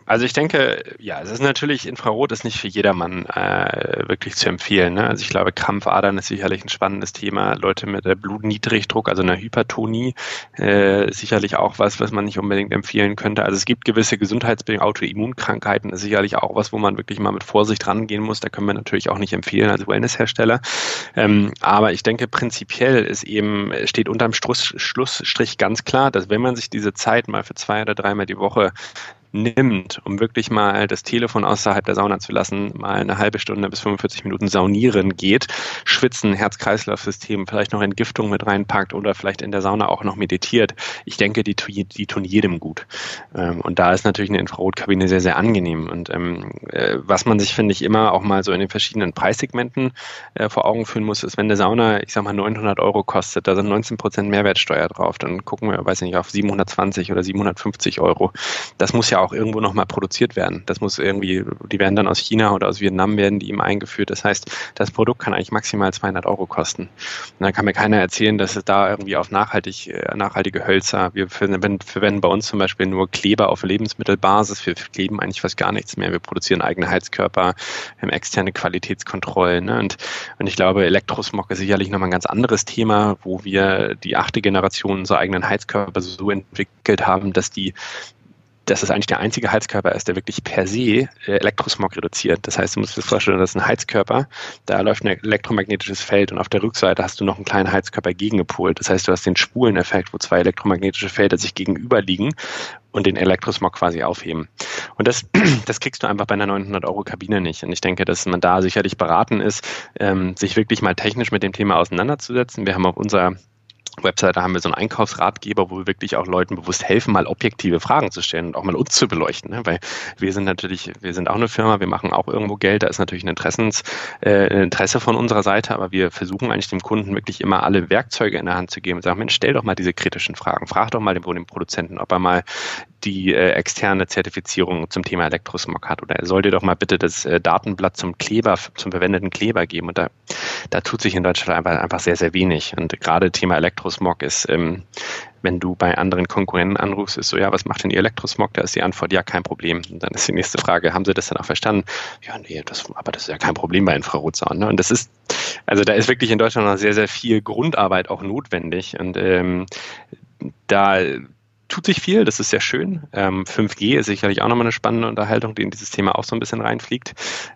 Also ich denke, ja, es ist natürlich, Infrarot ist nicht für jedermann äh, wirklich zu empfehlen. Ne? Also ich glaube, Krampfadern ist sicherlich ein spannendes Thema. Leute mit äh, Blutniedrigdruck, also einer Hypertonie, äh, sicherlich auch was, was man nicht unbedingt empfehlen könnte. Also es gibt gewisse Gesundheitsbedingungen, Autoimmunkrankheiten ist sicherlich auch was, wo man wirklich mal mit Vorsicht rangehen muss. Da können wir natürlich auch nicht empfehlen als Wellnesshersteller. Ähm, aber ich denke, prinzipiell ist eben, steht unterm Schluss, Schlussstrich ganz klar, dass wenn man sich diese Zeit mal für zwei oder dreimal die Woche nimmt, um wirklich mal das Telefon außerhalb der Sauna zu lassen, mal eine halbe Stunde bis 45 Minuten saunieren geht, schwitzen, Herz-Kreislauf-System, vielleicht noch Entgiftung mit reinpackt oder vielleicht in der Sauna auch noch meditiert, ich denke, die, die tun jedem gut. Ähm, und da ist natürlich eine Infrarotkabine sehr, sehr angenehm. Und ähm, äh, was man sich, finde ich, immer auch mal so in den verschiedenen Preissegmenten äh, vor Augen führen muss, ist, wenn eine Sauna, ich sag mal, 900 Euro kostet, da sind 19 Prozent Mehrwertsteuer drauf, dann gucken wir, weiß nicht, auf 720 oder 750 Euro. Das muss ja auch irgendwo nochmal produziert werden. Das muss irgendwie, die werden dann aus China oder aus Vietnam werden die ihm eingeführt. Das heißt, das Produkt kann eigentlich maximal 200 Euro kosten. Und dann kann mir keiner erzählen, dass es da irgendwie auf nachhaltig, äh, nachhaltige Hölzer, wir verwenden bei uns zum Beispiel nur Kleber auf Lebensmittelbasis. Wir kleben eigentlich fast gar nichts mehr. Wir produzieren eigene Heizkörper, externe Qualitätskontrollen. Ne? Und, und ich glaube, Elektrosmog ist sicherlich nochmal ein ganz anderes Thema, wo wir die achte Generation unserer eigenen Heizkörper so entwickelt haben, dass die dass es eigentlich der einzige Heizkörper ist, der wirklich per se äh, Elektrosmog reduziert. Das heißt, du musst dir vorstellen, das ist ein Heizkörper, da läuft ein elektromagnetisches Feld und auf der Rückseite hast du noch einen kleinen Heizkörper gegengepult. Das heißt, du hast den Spuleneffekt, wo zwei elektromagnetische Felder sich gegenüber liegen und den Elektrosmog quasi aufheben. Und das, das kriegst du einfach bei einer 900 Euro Kabine nicht. Und ich denke, dass man da sicherlich beraten ist, ähm, sich wirklich mal technisch mit dem Thema auseinanderzusetzen. Wir haben auf unserer Webseite haben wir so einen Einkaufsratgeber, wo wir wirklich auch Leuten bewusst helfen, mal objektive Fragen zu stellen und auch mal uns zu beleuchten. Ne? Weil wir sind natürlich, wir sind auch eine Firma, wir machen auch irgendwo Geld, da ist natürlich ein, Interessens, äh, ein Interesse von unserer Seite, aber wir versuchen eigentlich dem Kunden wirklich immer alle Werkzeuge in der Hand zu geben und sagen, Mensch, stell doch mal diese kritischen Fragen, frag doch mal den, den Produzenten, ob er mal die äh, externe Zertifizierung zum Thema Elektrosmog hat oder er soll dir doch mal bitte das äh, Datenblatt zum Kleber, zum verwendeten Kleber geben und da, da tut sich in Deutschland einfach, einfach sehr, sehr wenig und gerade Thema Elektrosmog ist, ähm, wenn du bei anderen Konkurrenten anrufst, ist so, ja, was macht denn Ihr Elektrosmog? Da ist die Antwort, ja, kein Problem. Und dann ist die nächste Frage, haben Sie das dann auch verstanden? Ja, nee, das, aber das ist ja kein Problem bei Infrarotsaunen. Ne? Und das ist, also da ist wirklich in Deutschland noch sehr, sehr viel Grundarbeit auch notwendig. Und ähm, da tut sich viel, das ist sehr schön. Ähm, 5G ist sicherlich auch nochmal eine spannende Unterhaltung, die in dieses Thema auch so ein bisschen reinfliegt.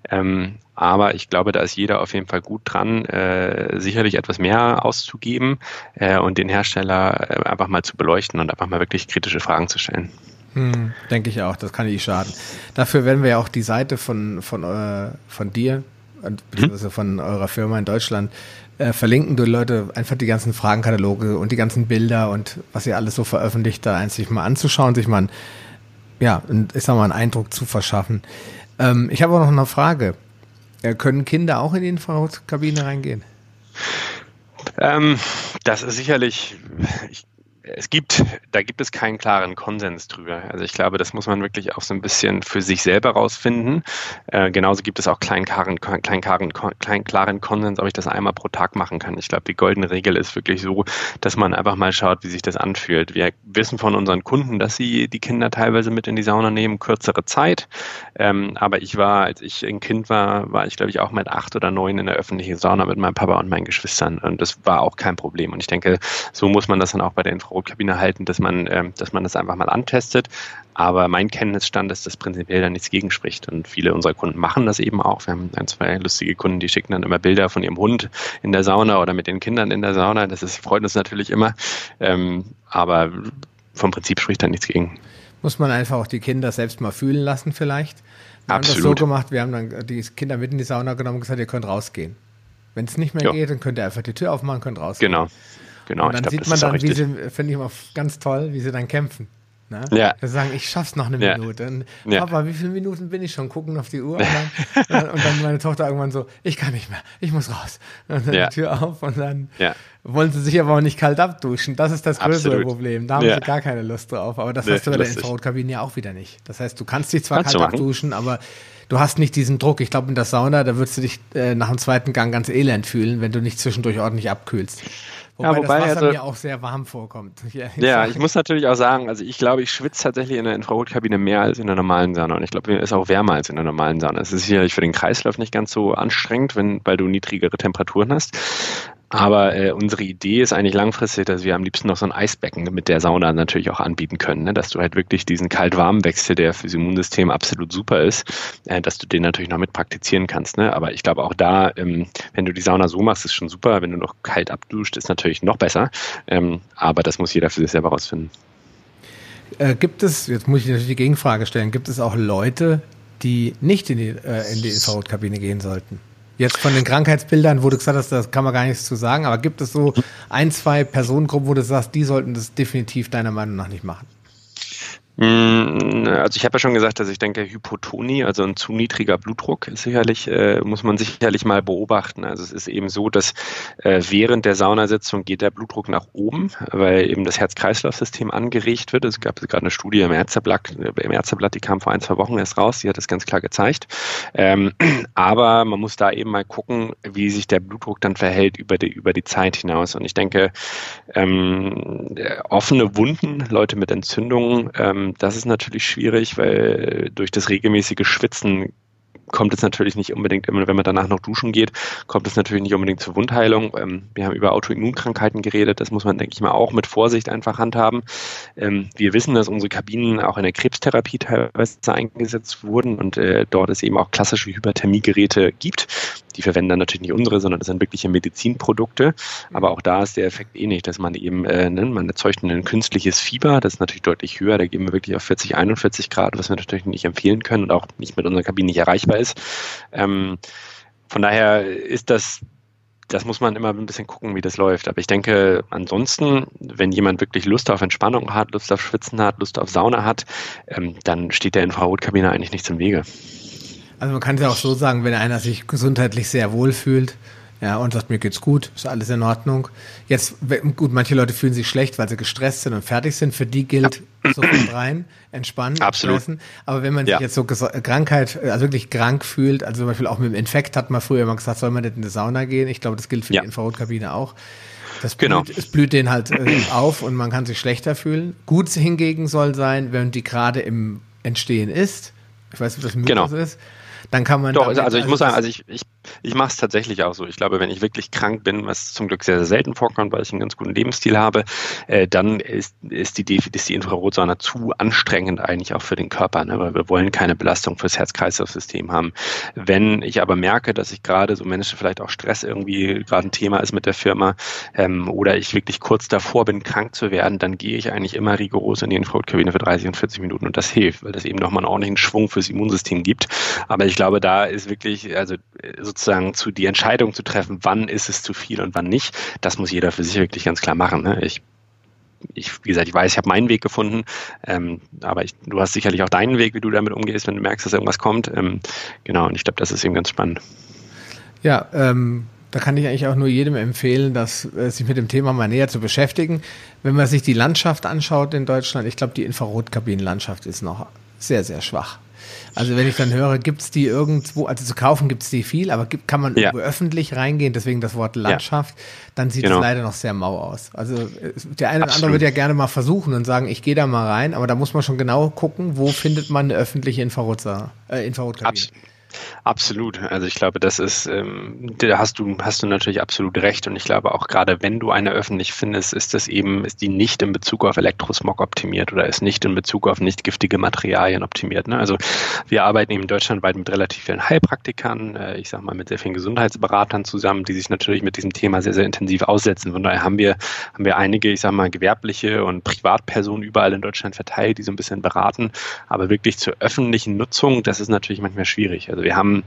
Ähm, aber ich glaube, da ist jeder auf jeden Fall gut dran, äh, sicherlich etwas mehr auszugeben äh, und den Hersteller äh, einfach mal zu beleuchten und einfach mal wirklich kritische Fragen zu stellen. Hm, denke ich auch, das kann nicht schaden. Dafür werden wir ja auch die Seite von, von, äh, von dir, beziehungsweise von eurer Firma in Deutschland äh, verlinken du Leute einfach die ganzen Fragenkataloge und die ganzen Bilder und was ihr alles so veröffentlicht, da sich mal anzuschauen, sich mal, ein, ja, ich sag mal, einen Eindruck zu verschaffen. Ähm, ich habe auch noch eine Frage. Äh, können Kinder auch in die Infrarotkabine reingehen? Ähm, das ist sicherlich, ich es gibt, da gibt es keinen klaren Konsens drüber. Also ich glaube, das muss man wirklich auch so ein bisschen für sich selber rausfinden. Äh, genauso gibt es auch kleinen klaren, kleinen, klaren, kleinen, klaren Konsens, ob ich das einmal pro Tag machen kann. Ich glaube, die goldene Regel ist wirklich so, dass man einfach mal schaut, wie sich das anfühlt. Wir wissen von unseren Kunden, dass sie die Kinder teilweise mit in die Sauna nehmen, kürzere Zeit. Ähm, aber ich war, als ich ein Kind war, war ich glaube ich auch mit acht oder neun in der öffentlichen Sauna mit meinem Papa und meinen Geschwistern. Und das war auch kein Problem. Und ich denke, so muss man das dann auch bei der Info Infrarotkabine halten, dass man, äh, dass man das einfach mal antestet. Aber mein Kenntnisstand ist, dass prinzipiell da nichts gegenspricht. Und viele unserer Kunden machen das eben auch. Wir haben ein, zwei lustige Kunden, die schicken dann immer Bilder von ihrem Hund in der Sauna oder mit den Kindern in der Sauna. Das ist, freut uns natürlich immer. Ähm, aber vom Prinzip spricht da nichts gegen. Muss man einfach auch die Kinder selbst mal fühlen lassen vielleicht? Wir Absolut. haben das so gemacht, wir haben dann die Kinder mit in die Sauna genommen und gesagt, ihr könnt rausgehen. Wenn es nicht mehr jo. geht, dann könnt ihr einfach die Tür aufmachen, könnt rausgehen. Genau. Genau, und dann glaub, sieht man dann, wie sie, finde ich immer ganz toll, wie sie dann kämpfen. Ne? Ja. Sie sagen, ich schaff's noch eine ja. Minute. Und, ja. Papa, wie viele Minuten bin ich schon? Gucken auf die Uhr. Und dann, und dann, meine Tochter irgendwann so, ich kann nicht mehr, ich muss raus. Und dann ja. die Tür auf und dann wollen sie sich aber auch nicht kalt abduschen. Das ist das größere Absolut. Problem. Da haben sie gar keine Lust drauf. Aber das nee, hast du bei der Infrarotkabine ja auch wieder nicht. Das heißt, du kannst dich zwar kannst kalt abduschen, aber du hast nicht diesen Druck. Ich glaube, in der Sauna, da würdest du dich äh, nach dem zweiten Gang ganz elend fühlen, wenn du nicht zwischendurch ordentlich abkühlst. Wobei, ja, wobei das Wasser also, mir auch sehr warm vorkommt. Ja, ich, ja, ich muss natürlich auch sagen, also ich glaube, ich schwitze tatsächlich in der Infrarotkabine mehr als in der normalen Sauna. Und ich glaube, mir ist auch wärmer als in der normalen Sauna. Es ist sicherlich für den Kreislauf nicht ganz so anstrengend, wenn, weil du niedrigere Temperaturen hast. Aber äh, unsere Idee ist eigentlich langfristig, dass wir am liebsten noch so ein Eisbecken mit der Sauna natürlich auch anbieten können, ne? dass du halt wirklich diesen Kalt-Warm-Wechsel, der fürs Immunsystem absolut super ist, äh, dass du den natürlich noch mit praktizieren kannst. Ne? Aber ich glaube auch da, ähm, wenn du die Sauna so machst, ist schon super. Wenn du noch kalt abduscht, ist natürlich noch besser. Ähm, aber das muss jeder für sich selber rausfinden. Äh, gibt es, jetzt muss ich natürlich die Gegenfrage stellen, gibt es auch Leute, die nicht in die, äh, in die Infrarotkabine gehen sollten? Jetzt von den Krankheitsbildern, wo du gesagt hast, das kann man gar nichts zu sagen, aber gibt es so ein, zwei Personengruppen, wo du sagst, die sollten das definitiv deiner Meinung nach nicht machen? Mm, also ich habe ja schon gesagt, dass ich denke, Hypotonie, also ein zu niedriger Blutdruck, ist sicherlich, äh, muss man sicherlich mal beobachten. Also es ist eben so, dass äh, während der Saunasitzung geht der Blutdruck nach oben, weil eben das Herz-Kreislauf-System angeregt wird. Es gab gerade eine Studie im Ärzteblatt, im Ärzteblatt, die kam vor ein, zwei Wochen erst raus, die hat das ganz klar gezeigt. Ähm, aber man muss da eben mal gucken, wie sich der Blutdruck dann verhält über die, über die Zeit hinaus. Und ich denke, ähm, offene Wunden, Leute mit Entzündungen, ähm, ähm, das ist natürlich schwierig, weil durch das regelmäßige Schwitzen kommt es natürlich nicht unbedingt wenn man danach noch duschen geht, kommt es natürlich nicht unbedingt zur Wundheilung. Ähm, wir haben über Autoimmunkrankheiten geredet, das muss man, denke ich mal, auch mit Vorsicht einfach handhaben. Ähm, wir wissen, dass unsere Kabinen auch in der Krebstherapie teilweise eingesetzt wurden und äh, dort es eben auch klassische Hyperthermiegeräte gibt. Die verwenden dann natürlich nicht unsere, sondern das sind wirkliche Medizinprodukte. Aber auch da ist der Effekt ähnlich, dass man eben, äh, ne, man erzeugt ein künstliches Fieber, das ist natürlich deutlich höher, da gehen wir wirklich auf 40, 41 Grad, was wir natürlich nicht empfehlen können und auch nicht mit unserer Kabine nicht erreichbar ist. Ähm, von daher ist das das muss man immer ein bisschen gucken, wie das läuft. Aber ich denke, ansonsten, wenn jemand wirklich Lust auf Entspannung hat, Lust auf Schwitzen hat, Lust auf Sauna hat, ähm, dann steht der Infrarotkabine eigentlich nichts im Wege. Also man kann es ja auch so sagen, wenn einer sich gesundheitlich sehr wohl fühlt, ja, und sagt, mir geht's gut, ist alles in Ordnung. Jetzt, gut, manche Leute fühlen sich schlecht, weil sie gestresst sind und fertig sind. Für die gilt ja. sofort rein, entspannen, Absolut. stressen. Aber wenn man sich ja. jetzt so Krankheit, also wirklich krank fühlt, also zum Beispiel auch mit dem Infekt hat man früher immer gesagt, soll man nicht in die Sauna gehen? Ich glaube, das gilt für ja. die Infrarotkabine auch. Das blüht, genau. es blüht denen halt äh, auf und man kann sich schlechter fühlen. Gut hingegen soll sein, wenn die gerade im Entstehen ist. Ich weiß nicht, was Mythos genau. ist dann kann man. Doch, also, also ich muss sagen, also ich, ich, ich mache es tatsächlich auch so. Ich glaube, wenn ich wirklich krank bin, was zum Glück sehr, sehr selten vorkommt, weil ich einen ganz guten Lebensstil habe, äh, dann ist, ist die, ist die Infrarotsauna zu anstrengend eigentlich auch für den Körper, ne? weil wir wollen keine Belastung fürs Herz-Kreislauf-System haben. Wenn ich aber merke, dass ich gerade so Menschen vielleicht auch Stress irgendwie gerade ein Thema ist mit der Firma ähm, oder ich wirklich kurz davor bin, krank zu werden, dann gehe ich eigentlich immer rigoros in die Infrarotkabine für 30 und 40 Minuten und das hilft, weil das eben nochmal einen ordentlichen Schwung fürs Immunsystem gibt. Aber ich glaube, da ist wirklich, also sozusagen zu die Entscheidung zu treffen, wann ist es zu viel und wann nicht, das muss jeder für sich wirklich ganz klar machen. Ne? Ich ich, wie gesagt, ich weiß, ich habe meinen Weg gefunden, ähm, aber ich, du hast sicherlich auch deinen Weg, wie du damit umgehst, wenn du merkst, dass irgendwas kommt. Ähm, genau, und ich glaube, das ist eben ganz spannend. Ja, ähm, da kann ich eigentlich auch nur jedem empfehlen, dass, äh, sich mit dem Thema mal näher zu beschäftigen. Wenn man sich die Landschaft anschaut in Deutschland, ich glaube, die Infrarotkabinenlandschaft ist noch sehr, sehr schwach. Also wenn ich dann höre, gibt es die irgendwo, also zu kaufen gibt es die viel, aber gibt, kann man ja. öffentlich reingehen, deswegen das Wort Landschaft, ja. dann sieht es genau. leider noch sehr mau aus. Also der eine oder andere würde ja gerne mal versuchen und sagen, ich gehe da mal rein, aber da muss man schon genau gucken, wo findet man eine öffentliche Infrarot, äh, Infrarotkabine. Abs Absolut. Also ich glaube, das ist, ähm, da hast du, hast du natürlich absolut recht. Und ich glaube auch gerade, wenn du eine öffentlich findest, ist das eben, ist die nicht in Bezug auf Elektrosmog optimiert oder ist nicht in Bezug auf nicht giftige Materialien optimiert. Ne? Also wir arbeiten eben deutschlandweit mit relativ vielen Heilpraktikern, äh, ich sage mal mit sehr vielen Gesundheitsberatern zusammen, die sich natürlich mit diesem Thema sehr, sehr intensiv aussetzen. Von daher haben wir, haben wir einige, ich sage mal, gewerbliche und Privatpersonen überall in Deutschland verteilt, die so ein bisschen beraten. Aber wirklich zur öffentlichen Nutzung, das ist natürlich manchmal schwierig. Also wir haben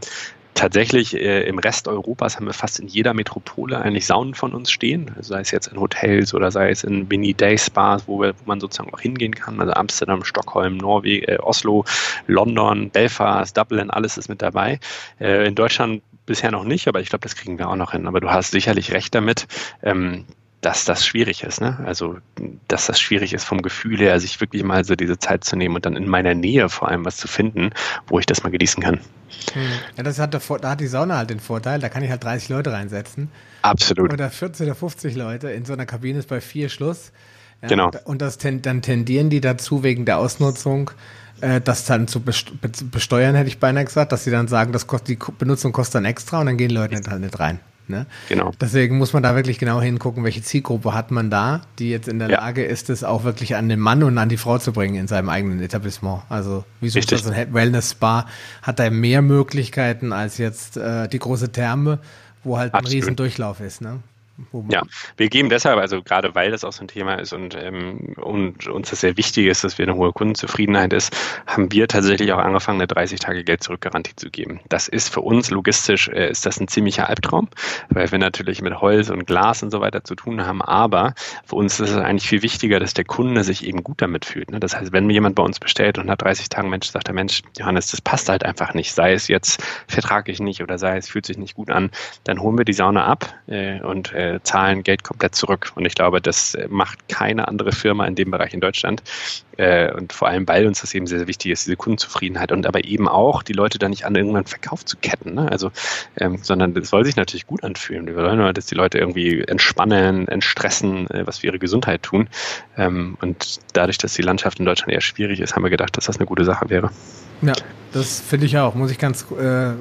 tatsächlich äh, im Rest Europas haben wir fast in jeder Metropole eigentlich Saunen von uns stehen, also sei es jetzt in Hotels oder sei es in Mini-Day-Spas, wo, wo man sozusagen auch hingehen kann, also Amsterdam, Stockholm, Norwegen, äh, Oslo, London, Belfast, Dublin, alles ist mit dabei. Äh, in Deutschland bisher noch nicht, aber ich glaube, das kriegen wir auch noch hin. Aber du hast sicherlich recht damit. Ähm, dass das schwierig ist. Ne? Also, dass das schwierig ist vom Gefühl her, sich wirklich mal so diese Zeit zu nehmen und dann in meiner Nähe vor allem was zu finden, wo ich das mal genießen kann. Hm. Ja, das hat der, da hat die Sauna halt den Vorteil, da kann ich halt 30 Leute reinsetzen. Absolut. Oder 40 oder 50 Leute. In so einer Kabine ist bei vier Schluss. Ja, genau. Und das, dann tendieren die dazu wegen der Ausnutzung, äh, das dann zu besteuern, hätte ich beinahe gesagt, dass sie dann sagen, das kostet, die Benutzung kostet dann extra und dann gehen Leute halt nicht rein. Ne? Genau. Deswegen muss man da wirklich genau hingucken, welche Zielgruppe hat man da, die jetzt in der ja. Lage ist, es auch wirklich an den Mann und an die Frau zu bringen in seinem eigenen Etablissement. Also wie so ein Wellness-Spa hat da mehr Möglichkeiten als jetzt äh, die große Therme, wo halt Absolut. ein Riesendurchlauf ist. Ne? Ja, wir geben deshalb, also gerade weil das auch so ein Thema ist und, ähm, und uns das sehr wichtig ist, dass wir eine hohe Kundenzufriedenheit ist, haben wir tatsächlich auch angefangen, eine 30-Tage-Geld-Zurück-Garantie zu geben. Das ist für uns logistisch, äh, ist das ein ziemlicher Albtraum, weil wir natürlich mit Holz und Glas und so weiter zu tun haben, aber für uns ist es eigentlich viel wichtiger, dass der Kunde sich eben gut damit fühlt. Ne? Das heißt, wenn jemand bei uns bestellt und nach 30 Tagen Mensch sagt der Mensch, Johannes, das passt halt einfach nicht, sei es jetzt vertraglich nicht oder sei es fühlt sich nicht gut an, dann holen wir die Sauna ab äh, und äh, äh, zahlen Geld komplett zurück. Und ich glaube, das macht keine andere Firma in dem Bereich in Deutschland. Äh, und vor allem, weil uns das eben sehr, sehr wichtig ist, diese Kundenzufriedenheit und aber eben auch die Leute da nicht an irgendwann Verkauf zu ketten. Ne? Also, ähm, sondern das soll sich natürlich gut anfühlen. Wir wollen nur, dass die Leute irgendwie entspannen, entstressen, äh, was für ihre Gesundheit tun. Ähm, und dadurch, dass die Landschaft in Deutschland eher schwierig ist, haben wir gedacht, dass das eine gute Sache wäre. Ja, das finde ich auch, muss ich ganz äh,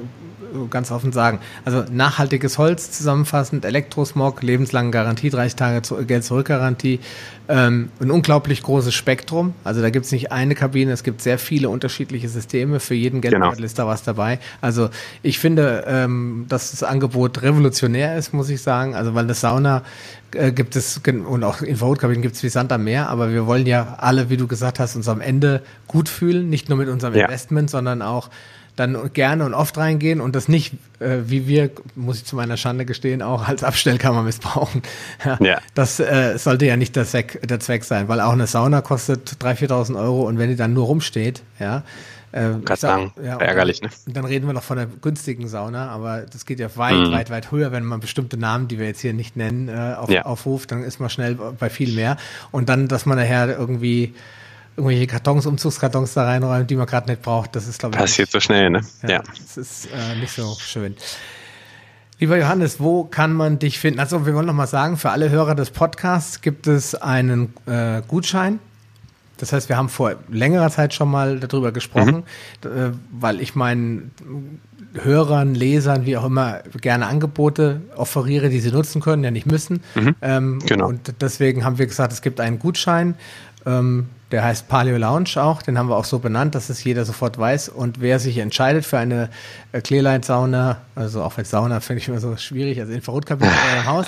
ganz offen sagen. Also nachhaltiges Holz zusammenfassend, Elektrosmog, lebenslange Garantie, 30 Tage Geld-Zurück-Garantie, ähm, ein unglaublich großes Spektrum. Also da gibt es nicht eine Kabine, es gibt sehr viele unterschiedliche Systeme. Für jeden Geldbeutel genau. ist da was dabei. Also ich finde, ähm, dass das Angebot revolutionär ist, muss ich sagen. Also weil das Sauna äh, gibt es und auch Infrarotkabinen gibt es wie Sand am Meer, aber wir wollen ja alle, wie du gesagt hast, uns am Ende gut fühlen, nicht nur mit unserem ja. Investment, sondern auch dann gerne und oft reingehen und das nicht, äh, wie wir, muss ich zu meiner Schande gestehen, auch als Abstellkammer missbrauchen. Ja, ja. Das äh, sollte ja nicht der Zweck, der Zweck sein, weil auch eine Sauna kostet 3.000, 4.000 Euro und wenn die dann nur rumsteht, ja, äh, sagen, ja, ärgerlich, ne? Dann reden wir noch von der günstigen Sauna, aber das geht ja weit, mhm. weit, weit höher, wenn man bestimmte Namen, die wir jetzt hier nicht nennen, äh, auf, ja. aufruft, dann ist man schnell bei viel mehr. Und dann, dass man nachher irgendwie irgendwelche Kartons, Umzugskartons da reinräumen, die man gerade nicht braucht. Das ist, glaube ich. Passiert nicht, so schnell, ne? Ja. ja. Das ist äh, nicht so schön. Lieber Johannes, wo kann man dich finden? Also wir wollen noch mal sagen, für alle Hörer des Podcasts gibt es einen äh, Gutschein. Das heißt, wir haben vor längerer Zeit schon mal darüber gesprochen, mhm. äh, weil ich meinen Hörern, Lesern, wie auch immer, gerne Angebote offeriere, die sie nutzen können, ja nicht müssen. Mhm. Ähm, genau. Und deswegen haben wir gesagt, es gibt einen Gutschein. Ähm, der heißt Paleo Lounge auch, den haben wir auch so benannt, dass es jeder sofort weiß. Und wer sich entscheidet für eine äh, Clearlight-Sauna, also auch als Sauna finde ich immer so schwierig, also Infrarotkabine im Haus,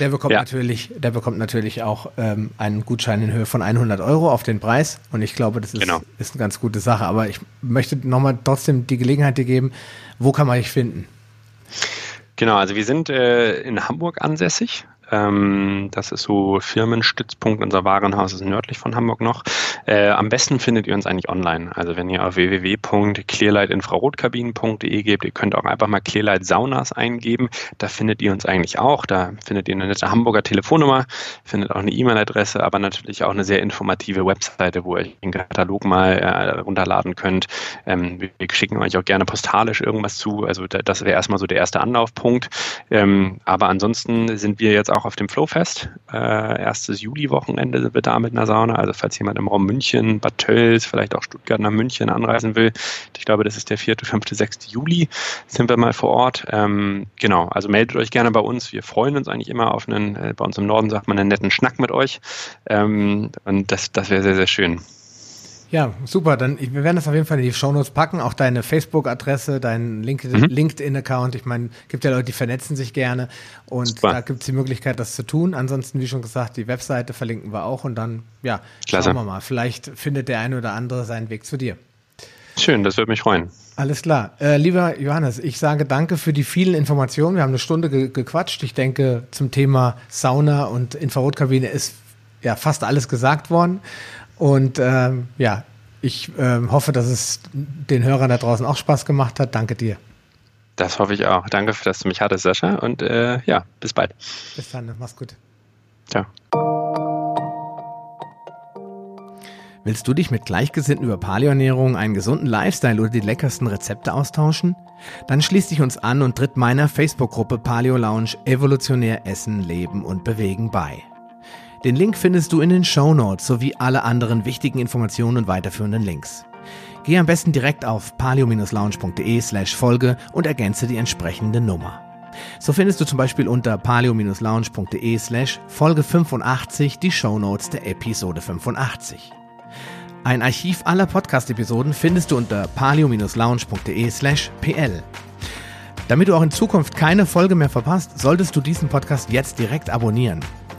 der bekommt ja. natürlich, der bekommt natürlich auch ähm, einen Gutschein in Höhe von 100 Euro auf den Preis. Und ich glaube, das ist, genau. ist eine ganz gute Sache. Aber ich möchte nochmal trotzdem die Gelegenheit dir geben, wo kann man dich finden? Genau, also wir sind äh, in Hamburg ansässig. Ähm, das ist so Firmenstützpunkt. Unser Warenhaus ist nördlich von Hamburg noch. Äh, am besten findet ihr uns eigentlich online. Also wenn ihr auf www.clearlightinfrarotkabinen.de gebt, ihr könnt auch einfach mal Clearlight Saunas eingeben. Da findet ihr uns eigentlich auch. Da findet ihr eine nette Hamburger Telefonnummer, findet auch eine E-Mail-Adresse, aber natürlich auch eine sehr informative Webseite, wo ihr den Katalog mal äh, runterladen könnt. Ähm, wir schicken euch auch gerne postalisch irgendwas zu. Also das wäre erstmal so der erste Anlaufpunkt. Ähm, aber ansonsten sind wir jetzt auch auch auf dem Flowfest. Äh, erstes Juli-Wochenende sind wir da mit einer Sauna. Also falls jemand im Raum München, Bad Tölz, vielleicht auch Stuttgart nach München anreisen will. Ich glaube, das ist der 4., 5., 6. Juli. Sind wir mal vor Ort. Ähm, genau, also meldet euch gerne bei uns. Wir freuen uns eigentlich immer auf einen, äh, bei uns im Norden sagt man, einen netten Schnack mit euch. Ähm, und das, das wäre sehr, sehr schön. Ja, super. Dann wir werden das auf jeden Fall in die Shownotes packen. Auch deine Facebook-Adresse, dein mhm. LinkedIn-Account. Ich meine, gibt ja Leute, die vernetzen sich gerne und super. da gibt es die Möglichkeit, das zu tun. Ansonsten, wie schon gesagt, die Webseite verlinken wir auch und dann, ja, Klasse. schauen wir mal. Vielleicht findet der eine oder andere seinen Weg zu dir. Schön, das würde mich freuen. Alles klar. Äh, lieber Johannes, ich sage danke für die vielen Informationen. Wir haben eine Stunde ge gequatscht. Ich denke, zum Thema Sauna und Infrarotkabine ist ja fast alles gesagt worden. Und ähm, ja, ich ähm, hoffe, dass es den Hörern da draußen auch Spaß gemacht hat. Danke dir. Das hoffe ich auch. Danke, dass du mich hattest, Sascha. Und äh, ja, bis bald. Bis dann, mach's gut. Ciao. Willst du dich mit Gleichgesinnten über Paleoernährung, einen gesunden Lifestyle oder die leckersten Rezepte austauschen? Dann schließ dich uns an und tritt meiner Facebook-Gruppe Paleo Lounge Evolutionär Essen, Leben und Bewegen bei. Den Link findest du in den Show Notes sowie alle anderen wichtigen Informationen und weiterführenden Links. Geh am besten direkt auf palio-lounge.de slash Folge und ergänze die entsprechende Nummer. So findest du zum Beispiel unter palio-lounge.de slash Folge 85 die Show Notes der Episode 85. Ein Archiv aller Podcast-Episoden findest du unter palio-lounge.de slash pl. Damit du auch in Zukunft keine Folge mehr verpasst, solltest du diesen Podcast jetzt direkt abonnieren.